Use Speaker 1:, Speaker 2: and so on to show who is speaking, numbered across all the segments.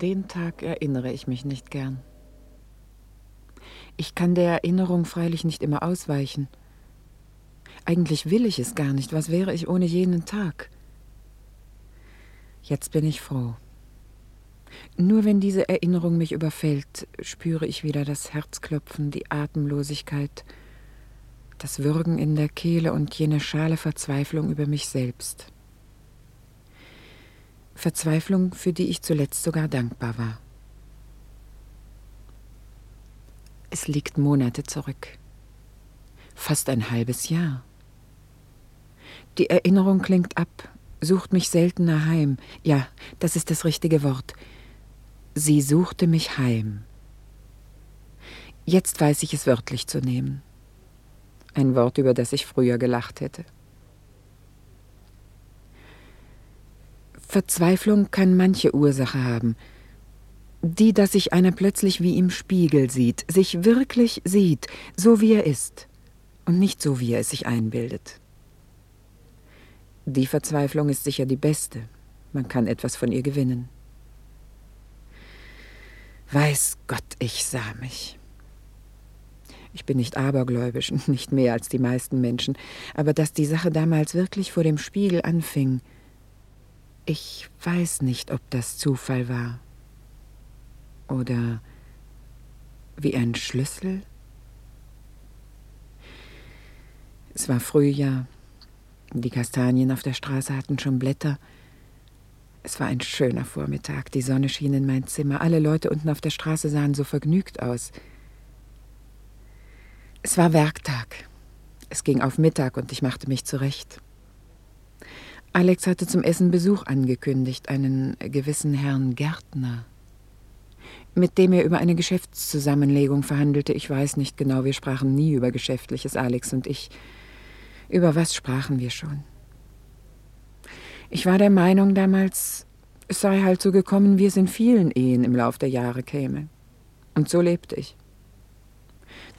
Speaker 1: Den Tag erinnere ich mich nicht gern. Ich kann der Erinnerung freilich nicht immer ausweichen. Eigentlich will ich es gar nicht. Was wäre ich ohne jenen Tag? Jetzt bin ich froh. Nur wenn diese Erinnerung mich überfällt, spüre ich wieder das Herzklopfen, die Atemlosigkeit, das Würgen in der Kehle und jene schale Verzweiflung über mich selbst. Verzweiflung, für die ich zuletzt sogar dankbar war. Es liegt Monate zurück. Fast ein halbes Jahr. Die Erinnerung klingt ab, sucht mich seltener heim. Ja, das ist das richtige Wort. Sie suchte mich heim. Jetzt weiß ich es wörtlich zu nehmen. Ein Wort, über das ich früher gelacht hätte. Verzweiflung kann manche Ursache haben. Die, dass sich einer plötzlich wie im Spiegel sieht, sich wirklich sieht, so wie er ist und nicht so, wie er es sich einbildet. Die Verzweiflung ist sicher die beste. Man kann etwas von ihr gewinnen. Weiß Gott, ich sah mich. Ich bin nicht abergläubisch, nicht mehr als die meisten Menschen, aber dass die Sache damals wirklich vor dem Spiegel anfing, ich weiß nicht, ob das Zufall war oder wie ein Schlüssel. Es war Frühjahr. Die Kastanien auf der Straße hatten schon Blätter. Es war ein schöner Vormittag. Die Sonne schien in mein Zimmer. Alle Leute unten auf der Straße sahen so vergnügt aus. Es war Werktag. Es ging auf Mittag und ich machte mich zurecht. Alex hatte zum Essen Besuch angekündigt, einen gewissen Herrn Gärtner, mit dem er über eine Geschäftszusammenlegung verhandelte. Ich weiß nicht genau, wir sprachen nie über Geschäftliches, Alex und ich. Über was sprachen wir schon? Ich war der Meinung damals, es sei halt so gekommen, wie es in vielen Ehen im Lauf der Jahre käme. Und so lebte ich.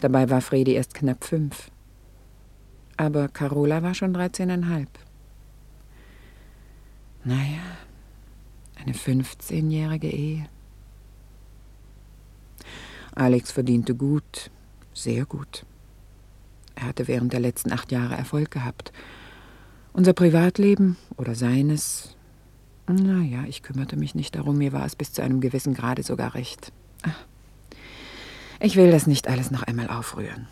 Speaker 1: Dabei war Fredi erst knapp fünf. Aber Carola war schon dreizehneinhalb. Naja, eine 15-jährige Ehe. Alex verdiente gut, sehr gut. Er hatte während der letzten acht Jahre Erfolg gehabt. Unser Privatleben oder seines, naja, ich kümmerte mich nicht darum, mir war es bis zu einem gewissen Grade sogar recht. Ich will das nicht alles noch einmal aufrühren.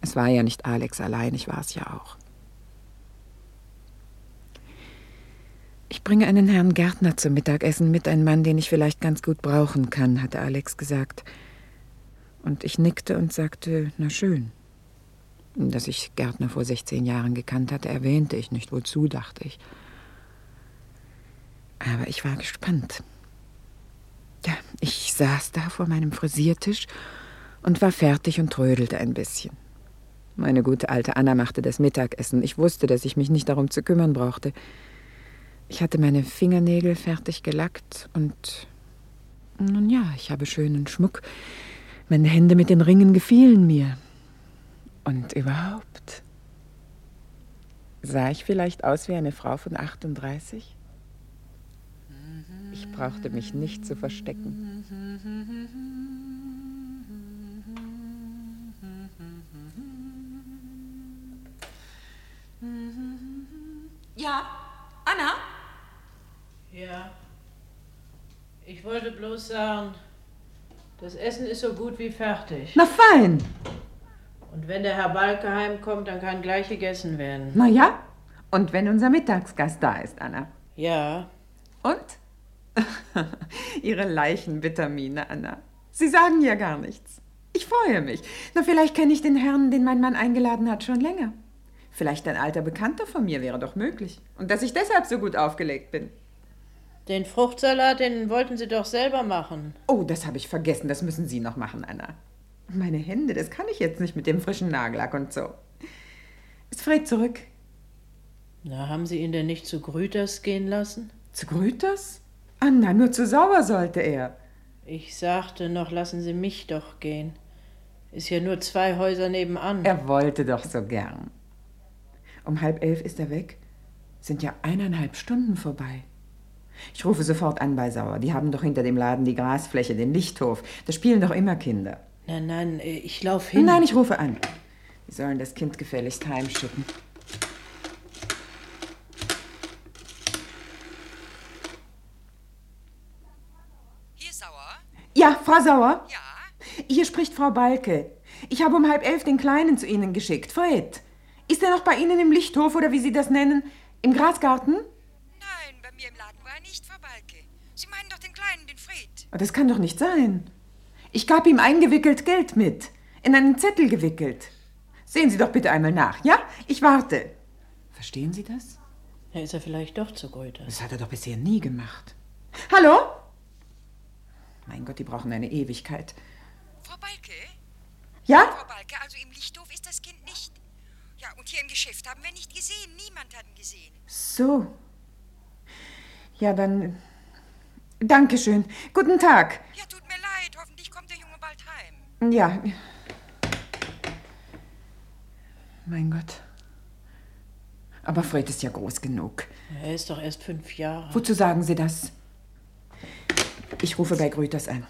Speaker 1: Es war ja nicht Alex allein, ich war es ja auch. Ich bringe einen Herrn Gärtner zum Mittagessen mit, einen Mann, den ich vielleicht ganz gut brauchen kann, hatte Alex gesagt. Und ich nickte und sagte, na schön. Dass ich Gärtner vor 16 Jahren gekannt hatte, erwähnte ich nicht. Wozu, dachte ich. Aber ich war gespannt. Ja, ich saß da vor meinem Frisiertisch und war fertig und trödelte ein bisschen. Meine gute alte Anna machte das Mittagessen. Ich wusste, dass ich mich nicht darum zu kümmern brauchte. Ich hatte meine Fingernägel fertig gelackt und nun ja, ich habe schönen Schmuck. Meine Hände mit den Ringen gefielen mir. Und überhaupt. Sah ich vielleicht aus wie eine Frau von 38? Ich brauchte mich nicht zu verstecken.
Speaker 2: Ja, Anna?
Speaker 3: Ja. Ich wollte bloß sagen, das Essen ist so gut wie fertig.
Speaker 2: Na fein.
Speaker 3: Und wenn der Herr Balke heimkommt, dann kann gleich gegessen werden.
Speaker 2: Na ja. Und wenn unser Mittagsgast da ist, Anna.
Speaker 3: Ja.
Speaker 2: Und? Ihre Leichenvitamine, Anna. Sie sagen ja gar nichts. Ich freue mich. Na, vielleicht kenne ich den Herrn, den mein Mann eingeladen hat, schon länger. Vielleicht ein alter Bekannter von mir wäre doch möglich. Und dass ich deshalb so gut aufgelegt bin.
Speaker 3: Den Fruchtsalat, den wollten Sie doch selber machen.
Speaker 1: Oh, das habe ich vergessen. Das müssen Sie noch machen, Anna. Meine Hände, das kann ich jetzt nicht mit dem frischen Nagellack und so. Ist Fred zurück?
Speaker 3: Na, haben Sie ihn denn nicht zu Grüters gehen lassen?
Speaker 1: Zu Grüters? Anna, nur zu sauer sollte er.
Speaker 3: Ich sagte noch, lassen Sie mich doch gehen. Ist ja nur zwei Häuser nebenan.
Speaker 1: Er wollte doch so gern. Um halb elf ist er weg. Sind ja eineinhalb Stunden vorbei. Ich rufe sofort an bei Sauer. Die haben doch hinter dem Laden die Grasfläche, den Lichthof. Da spielen doch immer Kinder.
Speaker 3: Nein, nein, äh, ich lauf hin.
Speaker 1: Nein, ich rufe an. Die sollen das Kind gefälligst heimschicken.
Speaker 4: Hier Sauer?
Speaker 1: Ja, Frau Sauer?
Speaker 4: Ja?
Speaker 1: Hier spricht Frau Balke. Ich habe um halb elf den Kleinen zu Ihnen geschickt. Fred. Ist er noch bei Ihnen im Lichthof oder wie Sie das nennen? Im Grasgarten?
Speaker 4: Nein, bei mir im Laden war er nicht, Frau Balke. Sie meinen doch den Kleinen, den Fred.
Speaker 1: Oh, Das kann doch nicht sein. Ich gab ihm eingewickelt Geld mit. In einen Zettel gewickelt. Sehen Sie doch bitte einmal nach, ja? Ich warte. Verstehen Sie das?
Speaker 3: Ja, ist er vielleicht doch zu Grüters.
Speaker 1: Das hat er doch bisher nie gemacht. Hallo? Mein Gott, die brauchen eine Ewigkeit.
Speaker 4: Frau Balke?
Speaker 1: Ja?
Speaker 4: Frau Balke, also im Lichthof ist das Kind nicht. Ja, und hier im Geschäft haben wir nicht gesehen. Niemand hat ihn gesehen.
Speaker 1: So. Ja, dann. Dankeschön. Guten Tag.
Speaker 4: Ja, tut mir leid. Hoffentlich kommt der Junge bald heim.
Speaker 1: Ja. Mein Gott. Aber Fred ist ja groß genug.
Speaker 3: Er ist doch erst fünf Jahre.
Speaker 1: Wozu sagen Sie das? Ich rufe bei Grüters an.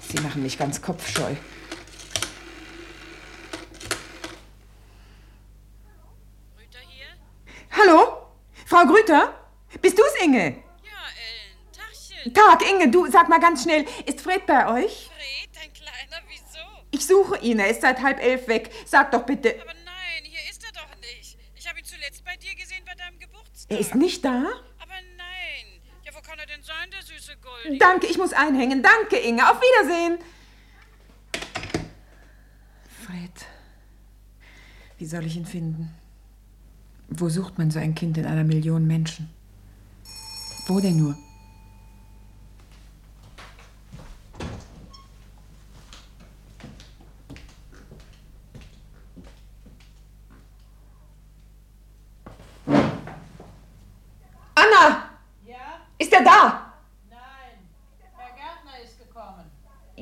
Speaker 1: Sie machen mich ganz kopfscheu.
Speaker 5: Rüter hier?
Speaker 1: Hallo? Frau Grüter? Bist du's, Inge? Tag, Inge, du, sag mal ganz schnell, ist Fred bei euch?
Speaker 5: Fred, dein Kleiner, wieso?
Speaker 1: Ich suche ihn, er ist seit halb elf weg. Sag doch bitte.
Speaker 5: Aber nein, hier ist er doch nicht. Ich habe ihn zuletzt bei dir gesehen bei deinem Geburtstag.
Speaker 1: Er ist nicht da?
Speaker 5: Aber nein. Ja, wo kann er denn sein, der süße Goldie?
Speaker 1: Danke, ich muss einhängen. Danke, Inge. Auf Wiedersehen. Fred. Wie soll ich ihn finden? Wo sucht man so ein Kind in einer Million Menschen? Wo denn nur? Anna!
Speaker 3: Ja?
Speaker 1: Ist er da?
Speaker 3: Nein. Herr Gärtner ist gekommen.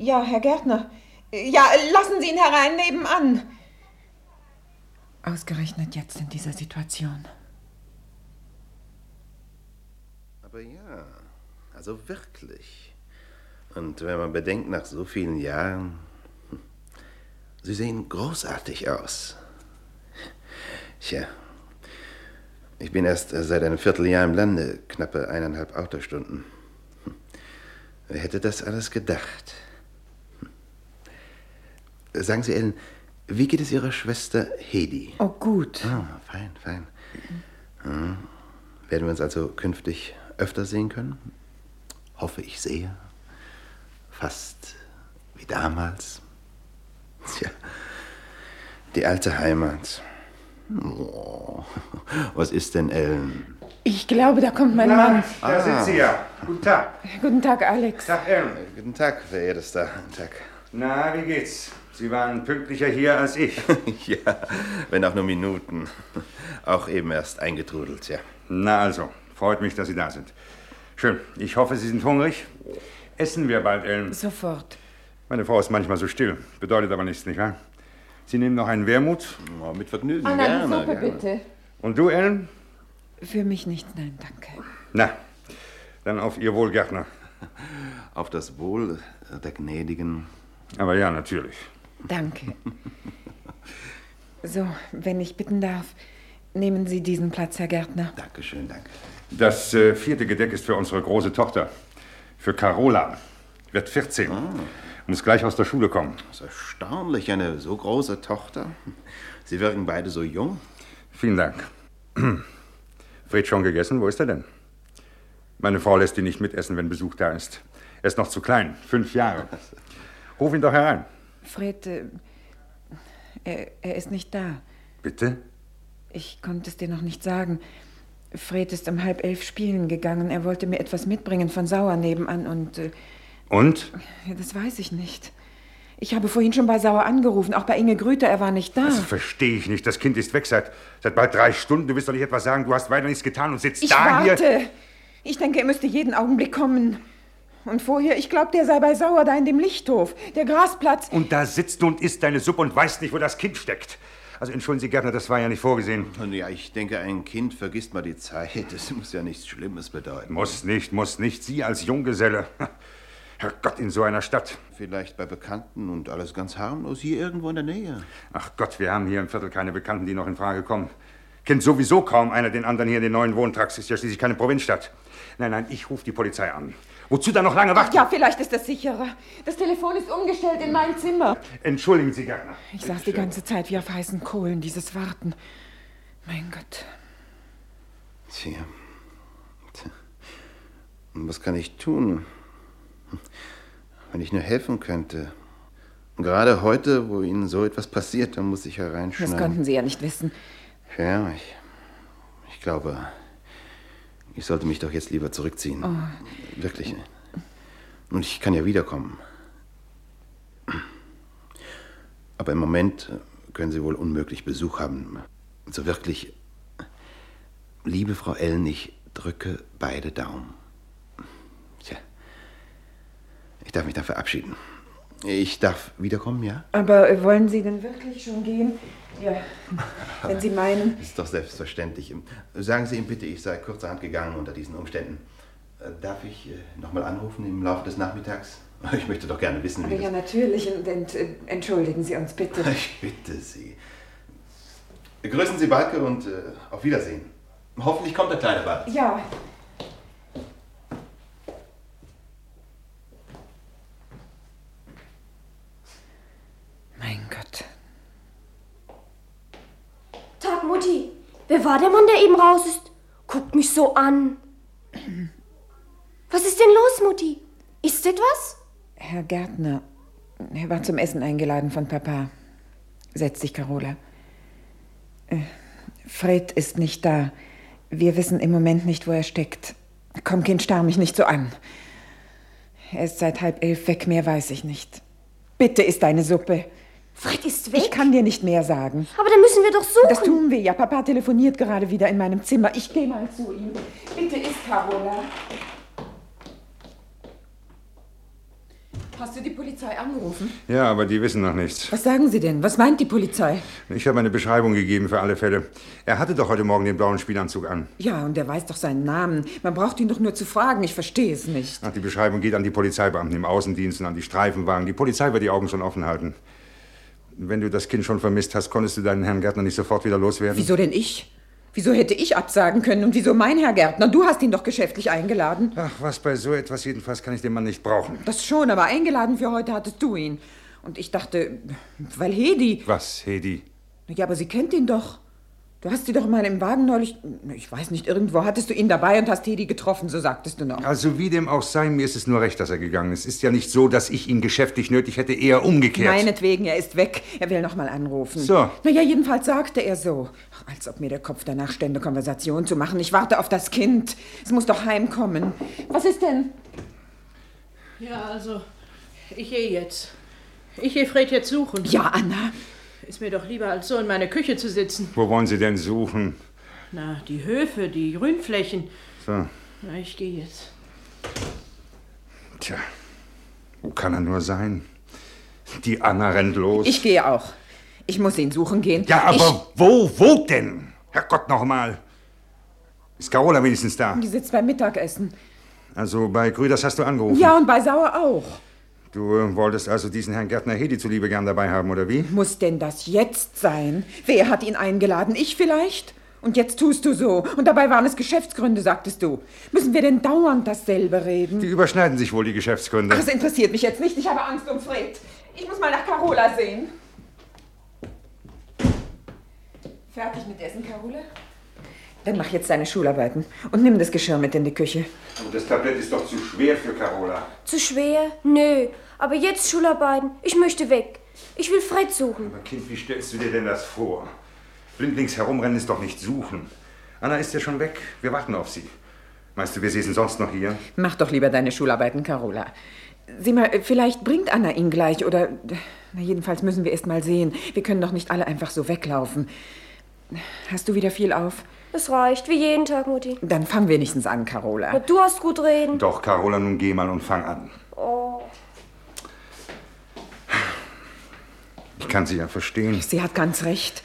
Speaker 1: Ja, Herr Gärtner. Ja, lassen Sie ihn herein nebenan. Ausgerechnet jetzt in dieser Situation.
Speaker 6: Aber ja, also wirklich. Und wenn man bedenkt, nach so vielen Jahren, hm, Sie sehen großartig aus. Tja, ich bin erst seit einem Vierteljahr im Lande, knappe eineinhalb Autostunden. Hm. Wer hätte das alles gedacht? Hm. Sagen Sie, Ellen, wie geht es Ihrer Schwester Hedi?
Speaker 1: Oh, gut.
Speaker 6: Ah, fein, fein. Hm. Werden wir uns also künftig öfter sehen können? Hoffe ich sehr. Fast wie damals. Tja, die alte Heimat. Oh, was ist denn, Ellen?
Speaker 1: Ich glaube, da kommt mein Mann.
Speaker 7: Da sind Sie ja. Guten Tag.
Speaker 1: Guten Tag, Alex.
Speaker 7: Tag, Ellen.
Speaker 6: Guten Tag, verehrtester. Guten Tag.
Speaker 7: Na, wie geht's? Sie waren pünktlicher hier als ich.
Speaker 6: Ja, wenn auch nur Minuten. Auch eben erst eingetrudelt, ja.
Speaker 7: Na also, freut mich, dass Sie da sind. Schön. Ich hoffe, Sie sind hungrig. Essen wir bald, Ellen.
Speaker 1: Sofort.
Speaker 7: Meine Frau ist manchmal so still. Bedeutet aber nichts, nicht wahr? Sie nehmen noch einen Wermut.
Speaker 6: Oh, mit Vergnügen,
Speaker 1: Anna, die
Speaker 6: gerne.
Speaker 1: Suppe,
Speaker 6: gerne.
Speaker 1: bitte.
Speaker 7: Und du, Ellen?
Speaker 1: Für mich nicht, nein, danke.
Speaker 7: Na, dann auf Ihr Wohl, Gärtner.
Speaker 6: Auf das Wohl der Gnädigen.
Speaker 7: Aber ja, natürlich.
Speaker 1: Danke. So, wenn ich bitten darf, nehmen Sie diesen Platz, Herr Gärtner.
Speaker 6: Dankeschön, danke.
Speaker 7: Das äh, vierte Gedeck ist für unsere große Tochter. Für Carola. Wird 14. Muss gleich aus der Schule kommen.
Speaker 6: Das ist erstaunlich, eine so große Tochter. Sie wirken beide so jung.
Speaker 7: Vielen Dank. Fred schon gegessen? Wo ist er denn? Meine Frau lässt ihn nicht mitessen, wenn Besuch da ist. Er ist noch zu klein, fünf Jahre. Ruf ihn doch herein.
Speaker 1: Fred, äh, er, er ist nicht da.
Speaker 7: Bitte?
Speaker 1: Ich konnte es dir noch nicht sagen. Fred ist um halb elf spielen gegangen. Er wollte mir etwas mitbringen von Sauer nebenan und. Äh,
Speaker 7: und?
Speaker 1: Das weiß ich nicht. Ich habe vorhin schon bei Sauer angerufen, auch bei Inge Grüter, er war nicht da.
Speaker 7: Das verstehe ich nicht. Das Kind ist weg seit, seit bald drei Stunden. Du willst doch nicht etwas sagen, du hast weiter nichts getan und sitzt
Speaker 1: ich
Speaker 7: da
Speaker 1: warte.
Speaker 7: hier.
Speaker 1: Ich denke, er müsste jeden Augenblick kommen. Und vorher, ich glaube, der sei bei Sauer da in dem Lichthof, der Grasplatz.
Speaker 7: Und da sitzt du und isst deine Suppe und weißt nicht, wo das Kind steckt. Also entschuldigen Sie, Gärtner, das war ja nicht vorgesehen.
Speaker 6: Und ja, ich denke, ein Kind vergisst mal die Zeit. Das muss ja nichts Schlimmes bedeuten.
Speaker 7: Muss nicht, muss nicht. Sie als Junggeselle. Herrgott, in so einer Stadt.
Speaker 6: Vielleicht bei Bekannten und alles ganz harmlos hier irgendwo in der Nähe.
Speaker 7: Ach Gott, wir haben hier im Viertel keine Bekannten, die noch in Frage kommen. Kennt sowieso kaum einer den anderen hier in den neuen Wohntracks. Ist ja schließlich keine Provinzstadt. Nein, nein, ich rufe die Polizei an. Wozu dann noch lange warten?
Speaker 1: Ja, vielleicht ist das sicherer. Das Telefon ist umgestellt in mein Zimmer.
Speaker 7: Entschuldigen Sie, Gärtner.
Speaker 1: Ich saß die ganze Zeit wie auf heißen Kohlen, dieses Warten. Mein Gott.
Speaker 6: Tja. Tja. Und was kann ich tun? Wenn ich nur helfen könnte. Und gerade heute, wo Ihnen so etwas passiert, dann muss ich hereinschneiden.
Speaker 1: Das konnten Sie ja nicht wissen.
Speaker 6: Ja, ich, ich glaube, ich sollte mich doch jetzt lieber zurückziehen.
Speaker 1: Oh.
Speaker 6: Wirklich. Und ich kann ja wiederkommen. Aber im Moment können Sie wohl unmöglich Besuch haben. So wirklich, liebe Frau Ellen, ich drücke beide Daumen. Tja, ich darf mich dann verabschieden. Ich darf wiederkommen, ja?
Speaker 1: Aber äh, wollen Sie denn wirklich schon gehen? Ja, wenn Sie meinen.
Speaker 6: Ist doch selbstverständlich. Sagen Sie ihm bitte, ich sei kurzerhand gegangen unter diesen Umständen. Äh, Darf ich äh, nochmal anrufen im Laufe des Nachmittags? Ich möchte doch gerne wissen,
Speaker 1: Aber
Speaker 6: wie
Speaker 1: ja, natürlich. Und, äh, entschuldigen Sie uns bitte.
Speaker 6: Ich bitte Sie. Grüßen Sie Balke und äh, auf Wiedersehen. Hoffentlich kommt der Kleine bald.
Speaker 1: Ja. Mein Gott.
Speaker 8: Tag, Mutti. Wer war der Mann, der eben raus ist? Guckt mich so an. Was ist denn los, Mutti? Ist etwas?
Speaker 1: Herr Gärtner, er war zum Essen eingeladen von Papa. Setz dich, Carola. Äh, Fred ist nicht da. Wir wissen im Moment nicht, wo er steckt. Komm, Kind, starr mich nicht so an. Er ist seit halb elf weg, mehr weiß ich nicht. Bitte isst deine Suppe.
Speaker 8: Fred ist weg.
Speaker 1: Ich kann dir nicht mehr sagen.
Speaker 8: Aber dann müssen wir doch suchen.
Speaker 1: Das tun wir ja. Papa telefoniert gerade wieder in meinem Zimmer. Ich gehe mal zu ihm. Bitte isst, Carola. Hast du die Polizei angerufen?
Speaker 7: Ja, aber die wissen noch nichts.
Speaker 1: Was sagen Sie denn? Was meint die Polizei?
Speaker 7: Ich habe eine Beschreibung gegeben für alle Fälle. Er hatte doch heute Morgen den blauen Spielanzug an.
Speaker 1: Ja, und er weiß doch seinen Namen. Man braucht ihn doch nur zu fragen. Ich verstehe es nicht.
Speaker 7: Ach, die Beschreibung geht an die Polizeibeamten im Außendienst und an die Streifenwagen. Die Polizei wird die Augen schon offen halten. Wenn du das Kind schon vermisst hast, konntest du deinen Herrn Gärtner nicht sofort wieder loswerden?
Speaker 1: Wieso denn ich? Wieso hätte ich absagen können und wieso mein Herr Gärtner? Du hast ihn doch geschäftlich eingeladen.
Speaker 7: Ach, was bei so etwas jedenfalls kann ich den Mann nicht brauchen.
Speaker 1: Das schon, aber eingeladen für heute hattest du ihn. Und ich dachte, weil Hedi.
Speaker 7: Was, Hedi?
Speaker 1: Ja, aber sie kennt ihn doch. Du hast sie doch mal im Wagen neulich. Ich weiß nicht, irgendwo hattest du ihn dabei und hast Hedi getroffen, so sagtest du noch.
Speaker 7: Also wie dem auch sei, mir ist es nur recht, dass er gegangen ist. Es ist ja nicht so, dass ich ihn geschäftlich nötig hätte, eher umgekehrt.
Speaker 1: Meinetwegen, er ist weg. Er will noch mal anrufen.
Speaker 7: So.
Speaker 1: Na ja, jedenfalls sagte er so. Ach, als ob mir der Kopf danach stände, Konversation zu machen. Ich warte auf das Kind. Es muss doch heimkommen. Was ist denn?
Speaker 3: Ja, also, ich gehe jetzt. Ich gehe Fred jetzt suchen.
Speaker 1: Ja, Anna.
Speaker 3: Ist mir doch lieber, als so in meiner Küche zu sitzen.
Speaker 7: Wo wollen Sie denn suchen?
Speaker 3: Na, die Höfe, die Grünflächen.
Speaker 7: So,
Speaker 3: Na, ich gehe jetzt.
Speaker 7: tja, wo kann er nur sein? Die Anna rennt los.
Speaker 1: Ich gehe auch. Ich muss ihn suchen gehen.
Speaker 7: ja, aber wo, wo denn? Herrgott noch mal. Ist Carola wenigstens da?
Speaker 1: Ich, die sitzt beim Mittagessen.
Speaker 7: Also bei Grüders hast du angerufen.
Speaker 1: Ja, und bei Sauer auch.
Speaker 7: Du äh, wolltest also diesen Herrn Gärtner Hedi zuliebe gern dabei haben, oder wie?
Speaker 1: Muss denn das jetzt sein? Wer hat ihn eingeladen? Ich vielleicht? Und jetzt tust du so. Und dabei waren es Geschäftsgründe, sagtest du. Müssen wir denn dauernd dasselbe reden?
Speaker 7: Die überschneiden sich wohl, die Geschäftsgründe.
Speaker 1: Ach, das interessiert mich jetzt nicht. Ich habe Angst um Fred. Ich muss mal nach Carola sehen. Fertig mit Essen, Carola? Dann mach jetzt deine Schularbeiten und nimm das Geschirr mit in die Küche.
Speaker 7: Aber das Tablett ist doch zu schwer für Carola.
Speaker 8: Zu schwer? Nö. Aber jetzt Schularbeiten. Ich möchte weg. Ich will Fred suchen.
Speaker 7: Aber Kind, wie stellst du dir denn das vor? Blindlings herumrennen ist doch nicht suchen. Anna ist ja schon weg. Wir warten auf sie. Meinst du, wir säßen sonst noch hier?
Speaker 1: Mach doch lieber deine Schularbeiten, Carola. Sieh mal, vielleicht bringt Anna ihn gleich oder. Na, jedenfalls müssen wir erst mal sehen. Wir können doch nicht alle einfach so weglaufen. Hast du wieder viel auf?
Speaker 8: Es reicht, wie jeden Tag, Mutti.
Speaker 1: Dann fang wenigstens an, Carola.
Speaker 8: Du hast gut reden.
Speaker 7: Doch, Carola, nun geh mal und fang an.
Speaker 8: Oh.
Speaker 7: Ich kann sie ja verstehen.
Speaker 1: Sie hat ganz recht.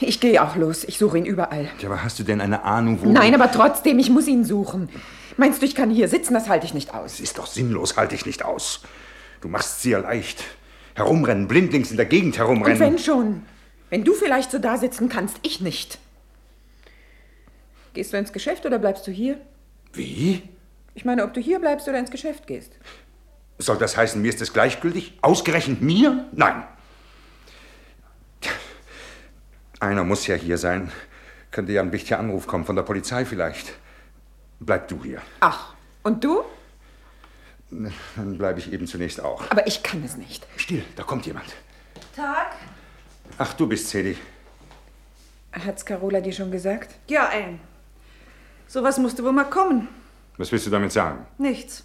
Speaker 1: Ich gehe auch los. Ich suche ihn überall.
Speaker 7: Ja, aber hast du denn eine Ahnung, wo...
Speaker 1: Nein, aber trotzdem, ich muss ihn suchen. Meinst du, ich kann hier sitzen? Das halte ich nicht aus.
Speaker 7: Das ist doch sinnlos, halte ich nicht aus. Du machst sie ja leicht. Herumrennen, blindlings in der Gegend herumrennen.
Speaker 1: Und wenn schon. Wenn du vielleicht so da sitzen kannst, ich nicht. Gehst du ins Geschäft oder bleibst du hier?
Speaker 7: Wie?
Speaker 1: Ich meine, ob du hier bleibst oder ins Geschäft gehst.
Speaker 7: Soll das heißen, mir ist es gleichgültig? Ausgerechnet mir? Nein. Einer muss ja hier sein. Könnte ja ein wichtiger Anruf kommen von der Polizei vielleicht. Bleib du hier.
Speaker 1: Ach, und du?
Speaker 7: Dann bleibe ich eben zunächst auch.
Speaker 1: Aber ich kann es nicht.
Speaker 7: Still, da kommt jemand.
Speaker 5: Tag?
Speaker 7: Ach, du bist Cedi.
Speaker 1: Hat's Carola dir schon gesagt?
Speaker 5: Ja, Ellen. Sowas musste wohl mal kommen.
Speaker 7: Was willst du damit sagen?
Speaker 5: Nichts.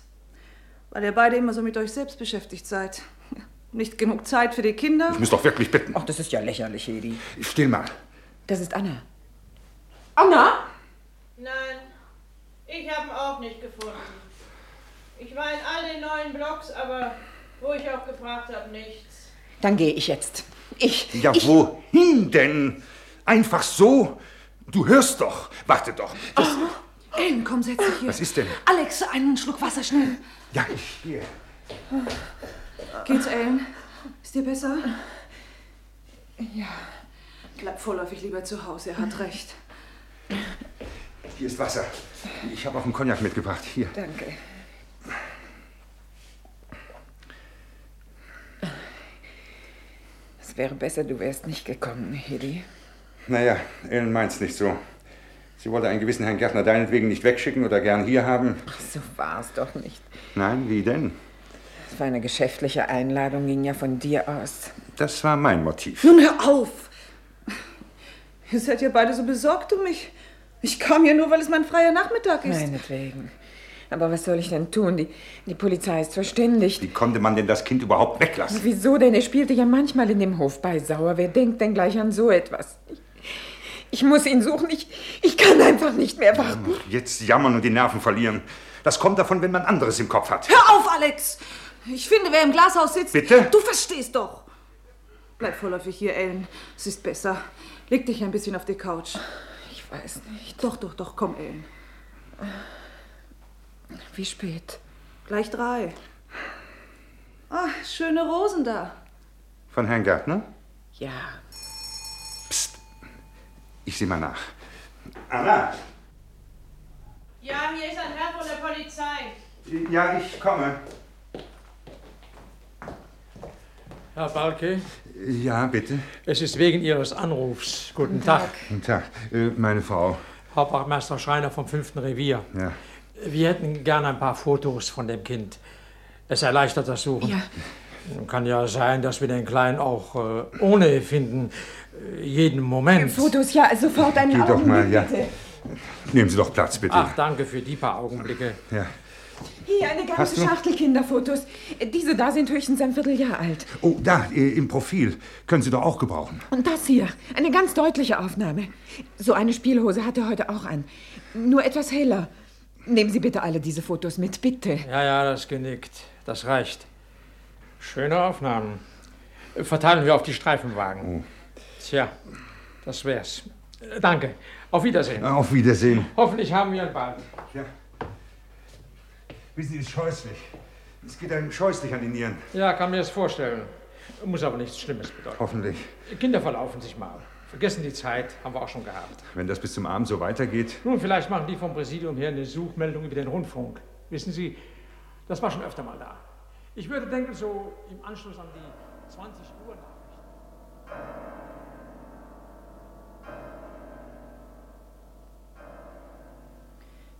Speaker 5: Weil ihr beide immer so mit euch selbst beschäftigt seid. Nicht genug Zeit für die Kinder.
Speaker 7: Ich muss doch wirklich bitten.
Speaker 1: Ach, das ist ja lächerlich, Hedi.
Speaker 7: Still mal.
Speaker 1: Das ist Anna. Anna?
Speaker 3: Nein, ich habe ihn auch nicht gefunden. Ich war in all den neuen Blogs, aber wo ich auch gefragt habe, nichts.
Speaker 1: Dann gehe ich jetzt. Ich.
Speaker 7: Ja,
Speaker 1: ich,
Speaker 7: wohin denn? Einfach so? Du hörst doch. Warte doch.
Speaker 5: Oh, Ellen, komm, setz dich hier.
Speaker 7: Was ist denn?
Speaker 5: Alex, einen Schluck Wasser schnell.
Speaker 7: Ja, ich gehe.
Speaker 5: Geht's, Ellen? Ist dir besser?
Speaker 1: Ja.
Speaker 5: Bleib vorläufig lieber zu Hause, er hat recht.
Speaker 7: Hier ist Wasser. Ich habe auch einen Cognac mitgebracht. Hier.
Speaker 1: Danke. Es wäre besser, du wärst nicht gekommen, Hedi.
Speaker 7: Naja, Ellen meint's nicht so. Sie wollte einen gewissen Herrn Gärtner deinetwegen nicht wegschicken oder gern hier haben.
Speaker 1: Ach, so war es doch nicht.
Speaker 7: Nein, wie denn?
Speaker 1: Es war eine geschäftliche Einladung, ging ja von dir aus.
Speaker 7: Das war mein Motiv.
Speaker 5: Nun hör auf! Ihr seid ja beide so besorgt um mich. Ich kam hier nur, weil es mein freier Nachmittag ist.
Speaker 1: Meinetwegen. Aber was soll ich denn tun? Die, die Polizei ist verständigt.
Speaker 7: Wie konnte man denn das Kind überhaupt weglassen?
Speaker 1: Wieso denn? Er spielte ja manchmal in dem Hof bei Sauer. Wer denkt denn gleich an so etwas? Ich, ich muss ihn suchen. Ich, ich kann einfach nicht mehr warten.
Speaker 7: Jetzt jammern und die Nerven verlieren. Das kommt davon, wenn man anderes im Kopf hat.
Speaker 5: Hör auf, Alex! Ich finde, wer im Glashaus sitzt.
Speaker 7: Bitte?
Speaker 5: Du verstehst doch. Bleib vorläufig hier, Ellen. Es ist besser. Leg dich ein bisschen auf die Couch.
Speaker 1: Ich weiß nicht.
Speaker 5: Doch, doch, doch, komm, Ellen.
Speaker 1: Wie spät?
Speaker 5: Gleich drei. Ah, schöne Rosen da.
Speaker 7: Von Herrn Gärtner?
Speaker 1: Ja.
Speaker 7: Psst. Ich sehe mal nach. Anna!
Speaker 3: Ja, hier ist ein Herr von der Polizei.
Speaker 7: Ja, ich komme.
Speaker 9: Herr Balke,
Speaker 7: Ja, bitte.
Speaker 9: es ist wegen Ihres Anrufs. Guten, Tag.
Speaker 7: Guten Tag. Äh, meine Frau.
Speaker 9: Hauptwachtmeister Schreiner vom 5. Revier.
Speaker 7: Ja.
Speaker 9: Wir hätten gern ein paar Fotos von dem Kind. Es erleichtert das Suchen.
Speaker 1: Ja.
Speaker 9: Kann ja sein, dass wir den Kleinen auch äh, ohne finden. Äh, jeden Moment.
Speaker 1: Fotos, ja, sofort einen
Speaker 7: Geh doch
Speaker 1: Augenblick,
Speaker 7: mal, ja.
Speaker 1: bitte.
Speaker 7: Nehmen Sie doch Platz, bitte.
Speaker 9: Ach, danke für die paar Augenblicke.
Speaker 7: Ja.
Speaker 1: Hier, eine ganze? Schachtel Kinderfotos. Diese da sind höchstens ein Vierteljahr alt.
Speaker 7: Oh, da, im Profil. Können Sie doch auch gebrauchen.
Speaker 1: Und das hier, eine ganz deutliche Aufnahme. So eine Spielhose hat er heute auch an. Nur etwas heller. Nehmen Sie bitte alle diese Fotos mit, bitte.
Speaker 9: Ja, ja, das genickt. Das reicht. Schöne Aufnahmen. Verteilen wir auf die Streifenwagen. Tja, das wär's. Danke. Auf Wiedersehen.
Speaker 7: Auf Wiedersehen.
Speaker 9: Hoffentlich haben wir ihn bald.
Speaker 7: Ja. Wissen Sie, es ist scheußlich. Es geht einem scheußlich an die Nieren.
Speaker 9: Ja, kann mir das vorstellen. Muss aber nichts Schlimmes bedeuten.
Speaker 7: Hoffentlich.
Speaker 9: Kinder verlaufen sich mal. Vergessen die Zeit, haben wir auch schon gehabt.
Speaker 7: Wenn das bis zum Abend so weitergeht.
Speaker 9: Nun, vielleicht machen die vom Präsidium her eine Suchmeldung über den Rundfunk. Wissen Sie, das war schon öfter mal da. Ich würde denken, so im Anschluss an die 20 Uhr Nachrichten.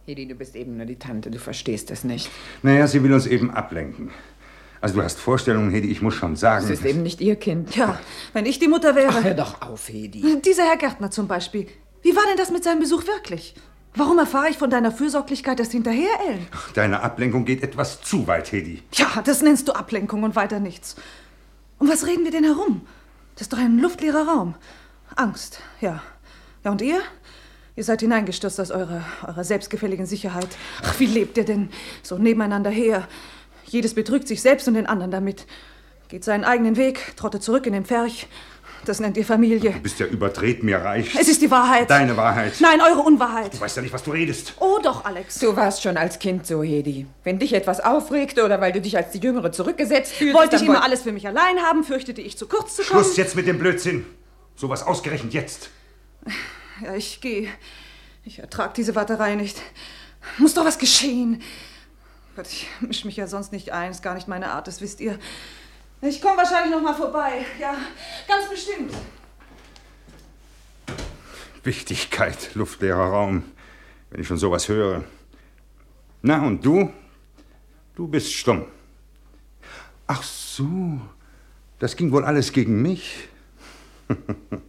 Speaker 1: Hedi, du bist eben nur die Tante, du verstehst es nicht.
Speaker 7: Naja, sie will uns eben ablenken. Also du hast Vorstellungen, Hedi, ich muss schon sagen.
Speaker 1: Es ist eben nicht ihr Kind.
Speaker 5: Ja, wenn ich die Mutter wäre.
Speaker 1: Ach, hör doch auf, Hedi.
Speaker 5: Dieser Herr Gärtner zum Beispiel. Wie war denn das mit seinem Besuch wirklich? Warum erfahre ich von deiner Fürsorglichkeit erst hinterher, Ellen?
Speaker 7: Deine Ablenkung geht etwas zu weit, Hedi.
Speaker 5: Ja, das nennst du Ablenkung und weiter nichts. Um was reden wir denn herum? Das ist doch ein luftleerer Raum. Angst, ja. Ja, und ihr? Ihr seid hineingestürzt aus eurer, eurer selbstgefälligen Sicherheit. Ach, wie lebt ihr denn so nebeneinander her? Jedes betrügt sich selbst und den anderen damit. Geht seinen eigenen Weg, trottet zurück in den Pferch. Das nennt ihr Familie.
Speaker 7: Du bist ja überdreht mir reich.
Speaker 5: Es ist die Wahrheit.
Speaker 7: Deine Wahrheit.
Speaker 5: Nein, eure Unwahrheit.
Speaker 7: Du weißt ja nicht, was du redest.
Speaker 5: Oh doch, Alex.
Speaker 1: Du warst schon als Kind so, Hedi. Wenn dich etwas aufregte oder weil du dich als die Jüngere zurückgesetzt fühlst,
Speaker 5: Wollte ich immer alles für mich allein haben, fürchtete ich zu kurz zu kommen.
Speaker 7: Schluss jetzt mit dem Blödsinn. Sowas ausgerechnet jetzt.
Speaker 5: Ja, ich gehe. Ich ertrag diese Warterei nicht. Muss doch was geschehen. Gott, ich misch mich ja sonst nicht ein. Ist gar nicht meine Art, das wisst ihr. Ich komme wahrscheinlich noch mal vorbei. Ja, ganz bestimmt.
Speaker 7: Wichtigkeit, luftleerer Raum. Wenn ich schon sowas höre. Na, und du? Du bist stumm. Ach so. Das ging wohl alles gegen mich.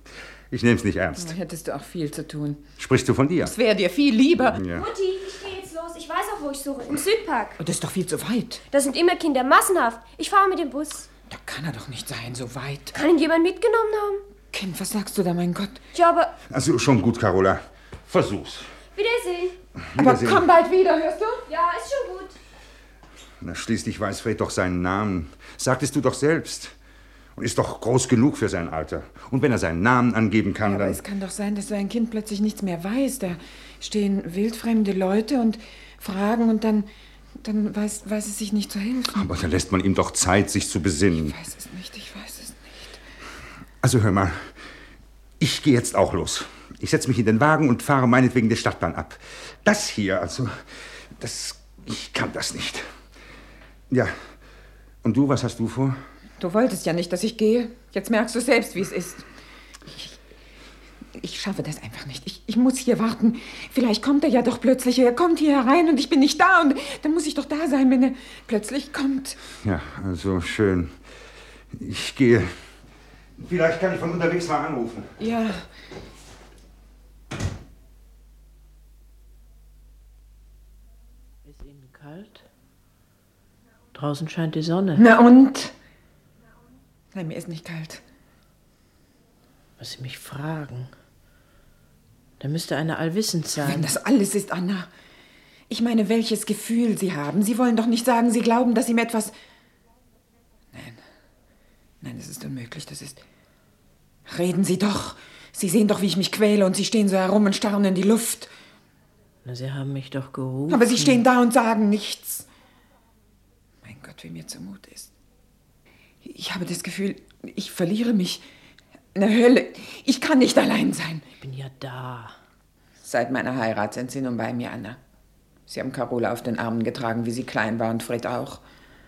Speaker 7: Ich nehm's nicht ernst.
Speaker 1: Da hättest du auch viel zu tun.
Speaker 7: Sprichst du von dir?
Speaker 1: Es wäre dir viel lieber.
Speaker 7: Ja.
Speaker 8: Mutti, ich gehe jetzt los. Ich weiß auch, wo ich suche. Im Südpark.
Speaker 1: Und das ist doch viel zu weit.
Speaker 8: Da sind immer Kinder massenhaft. Ich fahre mit dem Bus.
Speaker 1: Da kann er doch nicht sein, so weit.
Speaker 8: Kann ihn jemand mitgenommen haben?
Speaker 1: Kind, was sagst du da, mein Gott?
Speaker 8: Ja, aber
Speaker 7: Also schon gut, Carola. Versuch's.
Speaker 8: Wiedersehen.
Speaker 1: Aber
Speaker 7: Wiedersehen.
Speaker 1: komm bald wieder, hörst du?
Speaker 8: Ja, ist schon gut.
Speaker 7: Na, schließlich weiß Fred doch seinen Namen. Sagtest du doch selbst. Und ist doch groß genug für sein Alter. Und wenn er seinen Namen angeben kann,
Speaker 1: Aber
Speaker 7: dann.
Speaker 1: es kann doch sein, dass so ein Kind plötzlich nichts mehr weiß. Da stehen wildfremde Leute und fragen und dann, dann weiß, weiß es sich nicht zu helfen.
Speaker 7: Aber dann lässt man ihm doch Zeit, sich zu besinnen.
Speaker 1: Ich weiß es nicht, ich weiß es nicht.
Speaker 7: Also hör mal, ich gehe jetzt auch los. Ich setze mich in den Wagen und fahre meinetwegen die Stadtbahn ab. Das hier, also, das, ich kann das nicht. Ja, und du, was hast du vor?
Speaker 1: Du wolltest ja nicht, dass ich gehe. Jetzt merkst du selbst, wie es ist. Ich, ich schaffe das einfach nicht. Ich, ich muss hier warten. Vielleicht kommt er ja doch plötzlich. Er kommt hier herein und ich bin nicht da. Und dann muss ich doch da sein, wenn er plötzlich kommt.
Speaker 7: Ja, also schön. Ich gehe. Vielleicht kann ich von unterwegs mal anrufen.
Speaker 1: Ja.
Speaker 3: Ist Ihnen kalt? Draußen scheint die Sonne.
Speaker 1: Na und? Nein, mir ist nicht kalt.
Speaker 3: Was Sie mich fragen. Da müsste einer allwissend sein.
Speaker 1: Wenn das alles ist, Anna. Ich meine, welches Gefühl Sie haben. Sie wollen doch nicht sagen, Sie glauben, dass ihm etwas. Nein. Nein, das ist unmöglich. Das ist. Reden Sie doch. Sie sehen doch, wie ich mich quäle und Sie stehen so herum und starren in die Luft.
Speaker 3: Na, Sie haben mich doch gerufen.
Speaker 1: Aber Sie stehen da und sagen nichts. Mein Gott, wie mir zumut ist. Ich habe das Gefühl, ich verliere mich. Eine Hölle. Ich kann nicht allein sein.
Speaker 3: Ich bin ja da.
Speaker 1: Seit meiner Heirat sind Sie nun bei mir, Anna. Sie haben Carola auf den Armen getragen, wie sie klein war und Fred auch.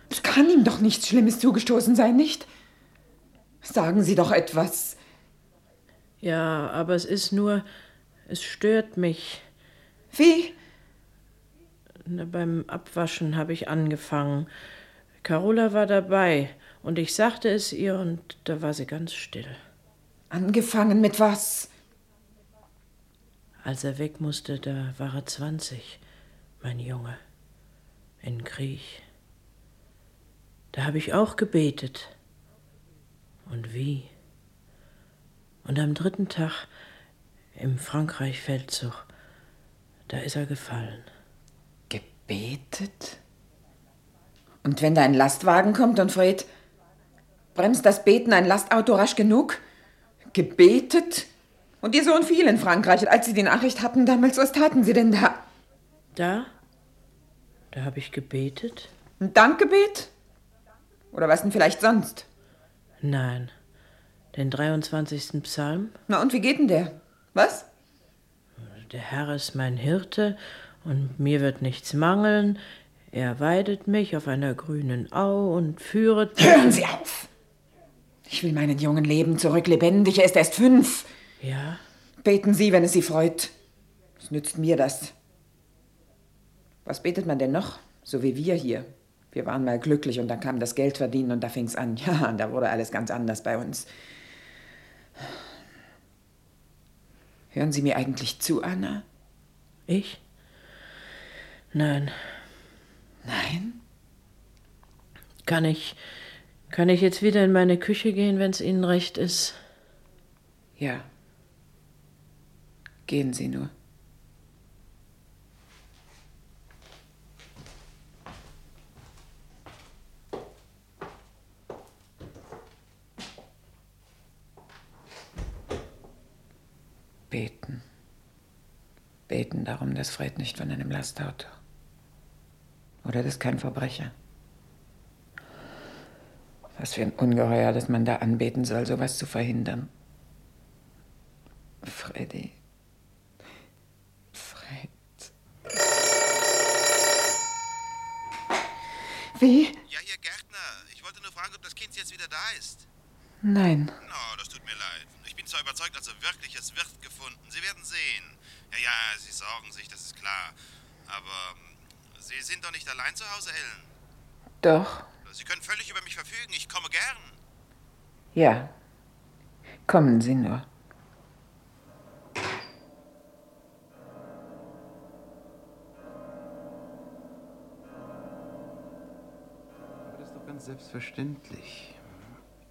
Speaker 1: Es kann ihm doch nichts Schlimmes zugestoßen sein, nicht? Sagen Sie doch etwas.
Speaker 3: Ja, aber es ist nur, es stört mich.
Speaker 1: Wie?
Speaker 3: Na, beim Abwaschen habe ich angefangen. Carola war dabei und ich sagte es ihr und da war sie ganz still.
Speaker 1: Angefangen mit was?
Speaker 3: Als er weg musste, da war er 20, mein Junge, in Krieg. Da habe ich auch gebetet. Und wie? Und am dritten Tag im Frankreich-Feldzug, da ist er gefallen.
Speaker 1: Gebetet? Und wenn da ein Lastwagen kommt und Fred, bremst das Beten ein Lastauto rasch genug? Gebetet? Und Ihr Sohn fiel in Frankreich. Als Sie die Nachricht hatten damals, was taten Sie denn da?
Speaker 3: Da? Da habe ich gebetet?
Speaker 1: Ein Dankgebet? Oder was denn vielleicht sonst?
Speaker 3: Nein. Den 23. Psalm?
Speaker 1: Na und wie geht denn der? Was?
Speaker 3: Der Herr ist mein Hirte und mir wird nichts mangeln. Er weidet mich auf einer grünen Au und führet.
Speaker 1: Hören Sie auf! Ich will meinen Jungen leben zurück, lebendig. Er ist erst fünf.
Speaker 3: Ja?
Speaker 1: Beten Sie, wenn es Sie freut. Was nützt mir das? Was betet man denn noch? So wie wir hier. Wir waren mal glücklich und dann kam das Geld verdienen und da fing's an. Ja, und da wurde alles ganz anders bei uns. Hören Sie mir eigentlich zu, Anna?
Speaker 3: Ich? Nein.
Speaker 1: Nein?
Speaker 3: Kann ich. Kann ich jetzt wieder in meine Küche gehen, wenn es Ihnen recht ist?
Speaker 1: Ja. Gehen Sie nur. Beten. Beten darum, dass Fred nicht von einem Lastauto. Oder dass kein Verbrecher. Was für ein Ungeheuer, dass man da anbeten soll, sowas zu verhindern. Freddy. Fred. Wie?
Speaker 6: Ja, hier, Gärtner. Ich wollte nur fragen, ob das Kind jetzt wieder da ist.
Speaker 1: Nein.
Speaker 6: Oh, das tut mir leid. Ich bin zwar überzeugt, also wirklich, es wird gefunden. Sie werden sehen. Ja, ja, Sie sorgen sich, das ist klar. Aber ähm, Sie sind doch nicht allein zu Hause, Ellen.
Speaker 1: Doch.
Speaker 6: Sie können völlig über mich verfügen. Ich komme gern.
Speaker 1: Ja. Kommen Sie nur.
Speaker 6: Aber das ist doch ganz selbstverständlich.